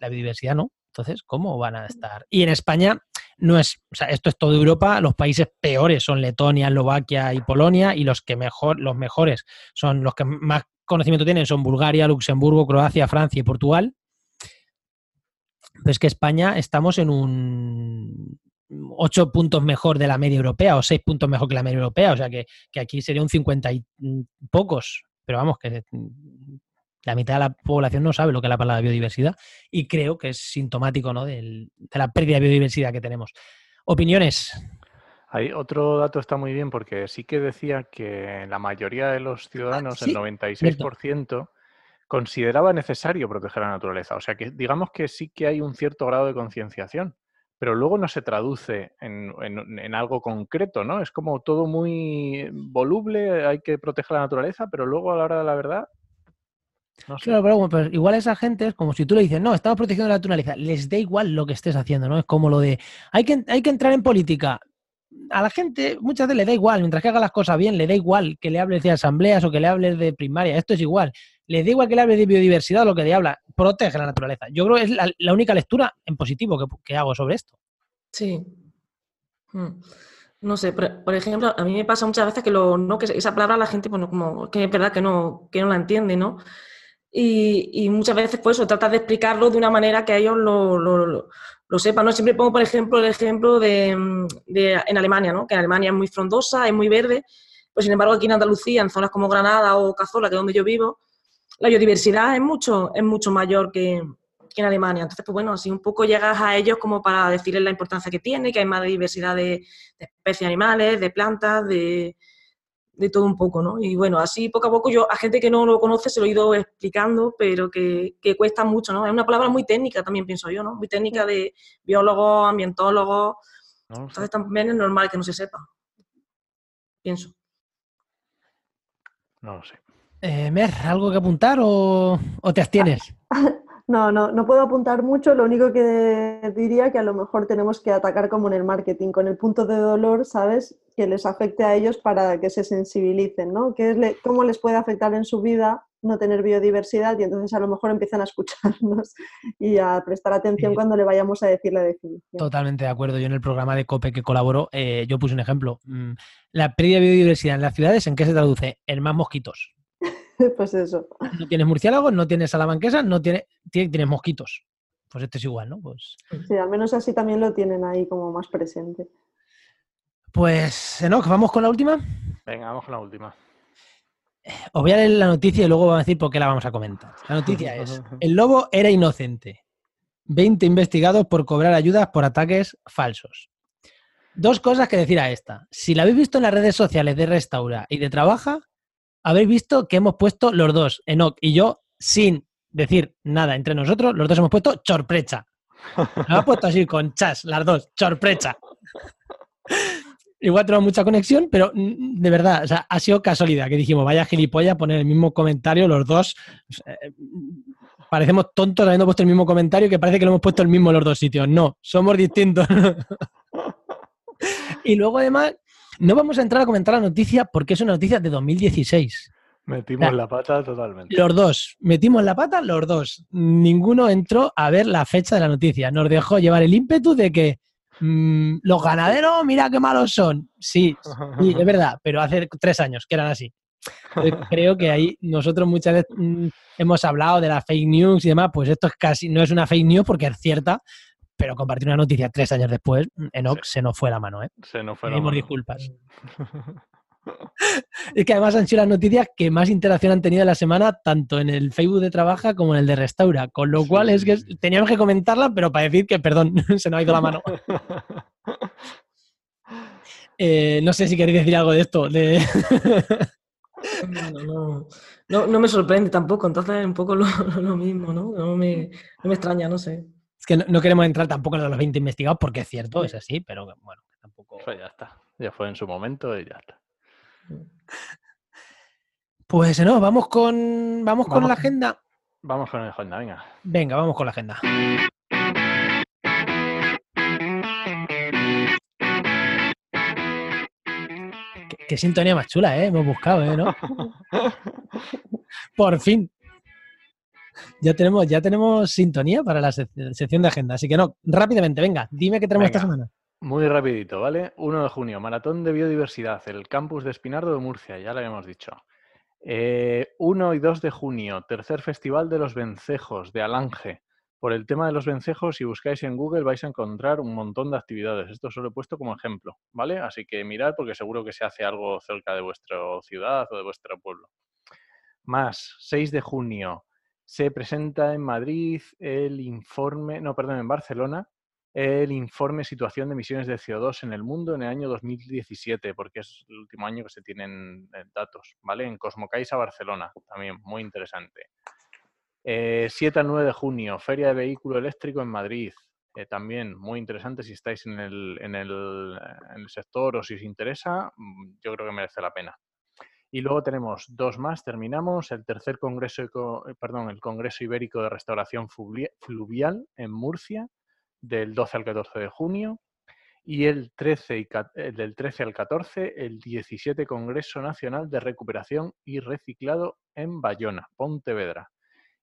La biodiversidad no. Entonces, ¿cómo van a estar? Y en España no es, o sea, esto es toda Europa, los países peores son Letonia, Eslovaquia y Polonia, y los que mejor, los mejores son los que más conocimiento tienen son Bulgaria, Luxemburgo, Croacia, Francia y Portugal. Pero es que España estamos en un 8 puntos mejor de la media europea o 6 puntos mejor que la media europea, o sea que, que aquí sería un 50 y pocos, pero vamos, que la mitad de la población no sabe lo que es la palabra biodiversidad y creo que es sintomático ¿no? del- de la pérdida de biodiversidad que tenemos. Opiniones. Hay otro dato está muy bien porque sí que decía que la mayoría de los ciudadanos, sí, el 96%, consideraba necesario proteger la naturaleza. O sea que digamos que sí que hay un cierto grado de concienciación, pero luego no se traduce en, en- algo concreto, ¿no? Es como todo muy voluble, hay que proteger la naturaleza, pero luego a la hora de la verdad, no sé. Claro, pero bueno, pues igual esa gente es como si tú le dices, no, estamos protegiendo la naturaleza, les da igual lo que estés haciendo, ¿no? Es como lo de, hay que, hay que entrar en política. A la gente muchas veces le da igual, mientras que haga las cosas bien, le da igual que le hables de asambleas o que le hables de primaria, esto es igual. Le da igual que le hables de biodiversidad o lo que le habla, protege la naturaleza. Yo creo que es la, la única lectura en positivo que, que hago sobre esto. Sí. Mm. No sé, por, por ejemplo, a mí me pasa muchas veces que, lo, no, que esa palabra la gente, bueno, como que es verdad que no, que no la entiende, ¿no? Y, muchas veces, pues, eso, tratas de explicarlo de una manera que ellos lo, sepan, ¿no? Siempre pongo, por ejemplo, el ejemplo de, en Alemania, ¿no? Que en Alemania es muy frondosa, es muy verde, pues sin embargo aquí en Andalucía, en zonas como Granada o Cazola, que es donde yo vivo, la biodiversidad es mucho, es mucho mayor que, que en Alemania. Entonces, pues bueno, así un poco llegas a ellos como para decirles la importancia que tiene, que hay más diversidad de, de especies animales, de plantas, de, de todo un poco, ¿no? Y bueno, así poco a poco yo a gente que no lo conoce se lo he ido explicando, pero que, que cuesta mucho, ¿no? Es una palabra muy técnica también, pienso yo, ¿no? Muy técnica de biólogos, ambientólogos, No entonces también es normal que no se sepa, pienso. No lo sé. Eh, Mer, ¿algo que apuntar o, o te abstienes? No, no, no puedo apuntar mucho. Lo único que diría que a lo mejor tenemos que atacar como en el marketing, con el punto de dolor, ¿sabes? Que les afecte a ellos para que se sensibilicen, ¿no? ¿Qué es le- ¿Cómo les puede afectar en su vida no tener biodiversidad? Y entonces a lo mejor empiezan a escucharnos y a prestar atención Sí. cuando le vayamos a decir la definición. Totalmente de acuerdo. Yo en el programa de COPE que colaboro, eh, yo puse un ejemplo. Mm, La pérdida de biodiversidad en las ciudades, ¿en qué se traduce? En más mosquitos. Pues eso. No tienes murciélagos, no tienes salamanquesas, no tienes, tie- tienes mosquitos. Pues esto es igual, ¿no? Pues, Sí, al menos así también lo tienen ahí como más presente. pues Enoch, vamos con la última. Venga, vamos con la última. os voy a leer la noticia y luego vamos a decir por qué la vamos a comentar. La noticia es, el lobo era inocente. 20 investigados por cobrar ayudas por ataques falsos. Dos cosas que decir a esta. Si la habéis visto en las redes sociales de Restaura y de Trabaja, habéis visto que hemos puesto los dos, Enoch y yo, sin decir nada entre nosotros, los dos hemos puesto chorprecha. Nos hemos puesto así con chas, las dos, chorprecha. Igual tenemos mucha conexión, pero mm, de verdad, o sea, ha sido casualidad que dijimos, vaya gilipollas, poner el mismo comentario los dos. Eh, parecemos tontos habiendo puesto el mismo comentario que parece que lo hemos puesto el mismo en los dos sitios. No, somos distintos. y luego además, no vamos a entrar a comentar la noticia porque es una noticia de 2016. Metimos la pata totalmente. Los dos, metimos la pata los dos. Ninguno entró a ver la fecha de la noticia. Nos dejó llevar el ímpetu de que mm, los ganaderos, mira qué malos son. Sí, sí, es verdad, pero hace tres años que eran así. Creo que ahí nosotros muchas veces mm, hemos hablado de las fake news y demás, pues esto es casi, no es una fake news porque es cierta, pero compartir una noticia tres años después, Enoch se nos fue la mano, ¿eh? Se nos fue la mano. disculpas. Es que además han sido las noticias que más interacción han tenido en la semana, tanto en el Facebook de Trabaja como en el de Restaura. Con lo Sí, cual es que sí, sí. teníamos que comentarla, pero para decir que, perdón, se nos ha ido la mano. Eh, no sé si queréis decir algo de esto. De... No, no, no, no me sorprende tampoco, entonces es un poco lo, lo mismo, ¿no? No me, no me extraña, no sé. Es que no, no queremos entrar tampoco en lo de los 20 investigados, porque es cierto, es así, pero bueno, tampoco. Pues ya está. Ya fue en su momento y ya está. Pues no, vamos con, vamos con la agenda. Vamos con el Honda, venga. Venga, vamos con la agenda. Qué, qué sintonía más chula, ¿eh? Hemos buscado, ¿eh? ¿No? Por fin. Ya tenemos, ya tenemos sintonía para la sec- sección de agenda. Así que no, rápidamente, venga, dime qué tenemos esta semana. Muy rapidito, ¿vale? 1 de junio, Maratón de Biodiversidad, el campus de Espinardo de Murcia, ya lo habíamos dicho. Eh, 1 y 2 de junio, tercer festival de los vencejos de Alange. Por el tema de los vencejos, si buscáis en Google vais a encontrar un montón de actividades. Esto os lo he puesto como ejemplo, ¿vale? Así que mirad porque seguro que se hace algo cerca de vuestra ciudad o de vuestro pueblo. Más, 6 de junio, se presenta en Madrid el informe, no, perdón, en Barcelona, el informe Situación de emisiones de CO2 en el mundo en el año 2017, porque es el último año que se tienen eh, datos, ¿vale? En Cosmocaisa, Barcelona, también muy interesante. Eh, 7 al 9 de junio, Feria de Vehículo Eléctrico en Madrid, eh, también muy interesante si estáis en el, en, el, en el sector o si os interesa, mm, yo creo que merece la pena. Y luego tenemos dos más, terminamos, el tercer congreso, eh, perdón, el Congreso Ibérico de Restauración Fluvia- Fluvial en Murcia, del 12 al 14 de junio, y el, 13 y el del 13 al 14, el 17 Congreso Nacional de Recuperación y Reciclado en Bayona, Pontevedra.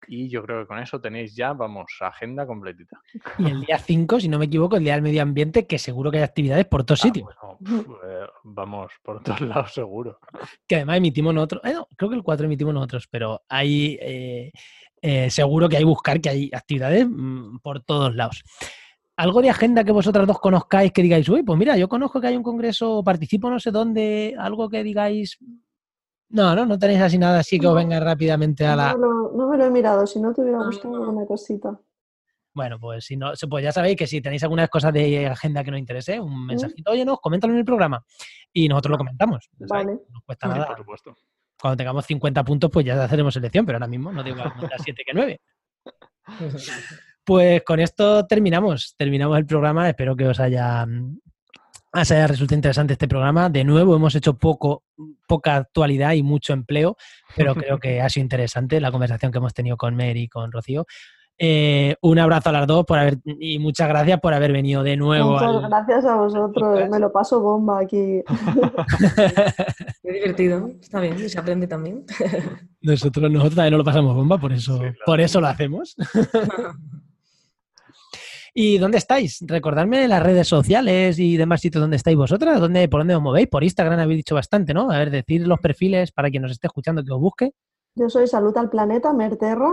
Y yo creo que con eso tenéis ya, vamos, agenda completita. Y el día 5, si no me equivoco, el día del medio ambiente, que seguro que hay actividades por todos Ah, sitios. bueno, pf, eh, vamos, por todos lados seguro. que además emitimos nosotros, eh, no, creo que el 4 emitimos nosotros, pero hay eh, eh, seguro que hay buscar que hay actividades mm, por todos lados. Algo de agenda que vosotras dos conozcáis que digáis, uy, pues mira, yo conozco que hay un congreso, participo no sé dónde, algo que digáis. No, no, no tenéis así nada así que os No. venga rápidamente a la. No, lo- no me lo he mirado, si no te hubiera No, gustado no. alguna cosita. Bueno, pues si no, pues ya sabéis que si tenéis algunas cosas de agenda que nos interese, un mensajito, oye, no, coméntalo en el programa. Y nosotros lo comentamos. Vale. No cuesta Sí, nada. por supuesto. Cuando tengamos 50 puntos, pues ya haceremos selección, pero ahora mismo no digo que vamos a 7 que 9. Pues con esto terminamos. Terminamos el programa. Espero que os haya, mm, os haya resultado interesante este programa. De nuevo, hemos hecho poco, poca actualidad y mucho empleo, pero creo que ha sido interesante la conversación que hemos tenido con Mer y con Rocío. Eh, un abrazo a las dos por haber, y muchas gracias por haber venido de nuevo. Muchas al- gracias a vosotros, me lo paso bomba aquí. Qué divertido, está bien, y se aprende también. nosotros, nosotros también nos lo pasamos bomba, por eso, Sí, claro. por eso lo hacemos. ¿Y dónde estáis? Recordadme las redes sociales y demás sitios donde estáis vosotras, ¿Dónde, por dónde os movéis. Por Instagram habéis dicho bastante, ¿no? A ver, decir los perfiles para quien nos esté escuchando que os busque. Yo soy Salud al Planeta, Merterra.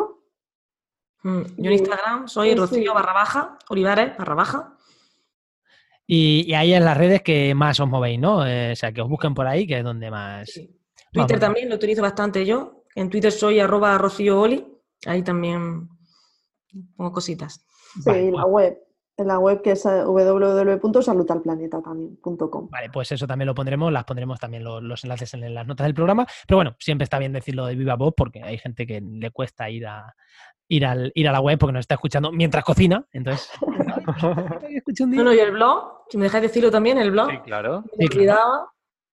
Mm, Yo en Instagram soy Sí, sí. Rocío barra baja, Olivares barra baja. Y, y ahí en las redes que más os movéis, ¿no? Eh, o sea, que os busquen por ahí, que es donde más. Sí. Twitter Vamos. también lo utilizo bastante yo. En Twitter soy arroba Rocío Oli. Ahí también pongo cositas. Sí, vale, la pues web. En la web que es eh, www.salutalplaneta.com. Vale, pues eso también lo pondremos, las pondremos también los, enlaces en las notas del programa. Pero bueno, siempre está bien decirlo de viva voz porque hay gente que le cuesta ir a, ir, al, ir a la web porque nos está escuchando mientras cocina. Entonces. bueno, y el blog, si me dejáis decirlo también, el blog. Sí, claro. Me sí,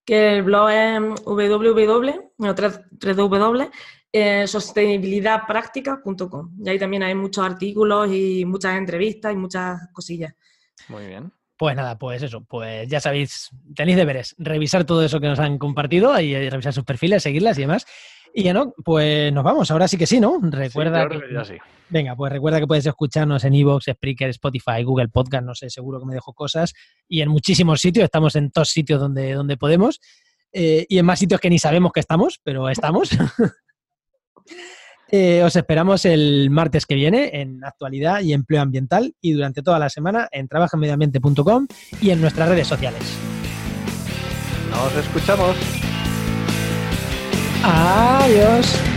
que el blog es www, bueno, 3, 3w, eh, en Y ahí también hay muchos artículos y muchas entrevistas y muchas cosillas. Muy bien. Pues nada, pues eso, pues ya sabéis, tenéis deberes, revisar todo eso que nos han compartido y eh, revisar sus perfiles, seguirlas y demás. Y ya no, pues nos vamos, ahora sí que sí, ¿no? Recuerda. Venga, pues recuerda que puedes escucharnos en Evox, Spreaker, Spotify, Google Podcast, no sé, seguro que me dejo cosas. Y en muchísimos sitios, estamos en todos sitios donde, donde podemos. Eh, y en más sitios que ni sabemos que estamos, pero estamos. Eh, os esperamos el martes que viene en actualidad y empleo ambiental y durante toda la semana en trabajaenmedioambiente.com y en nuestras redes sociales. Nos escuchamos. Adiós.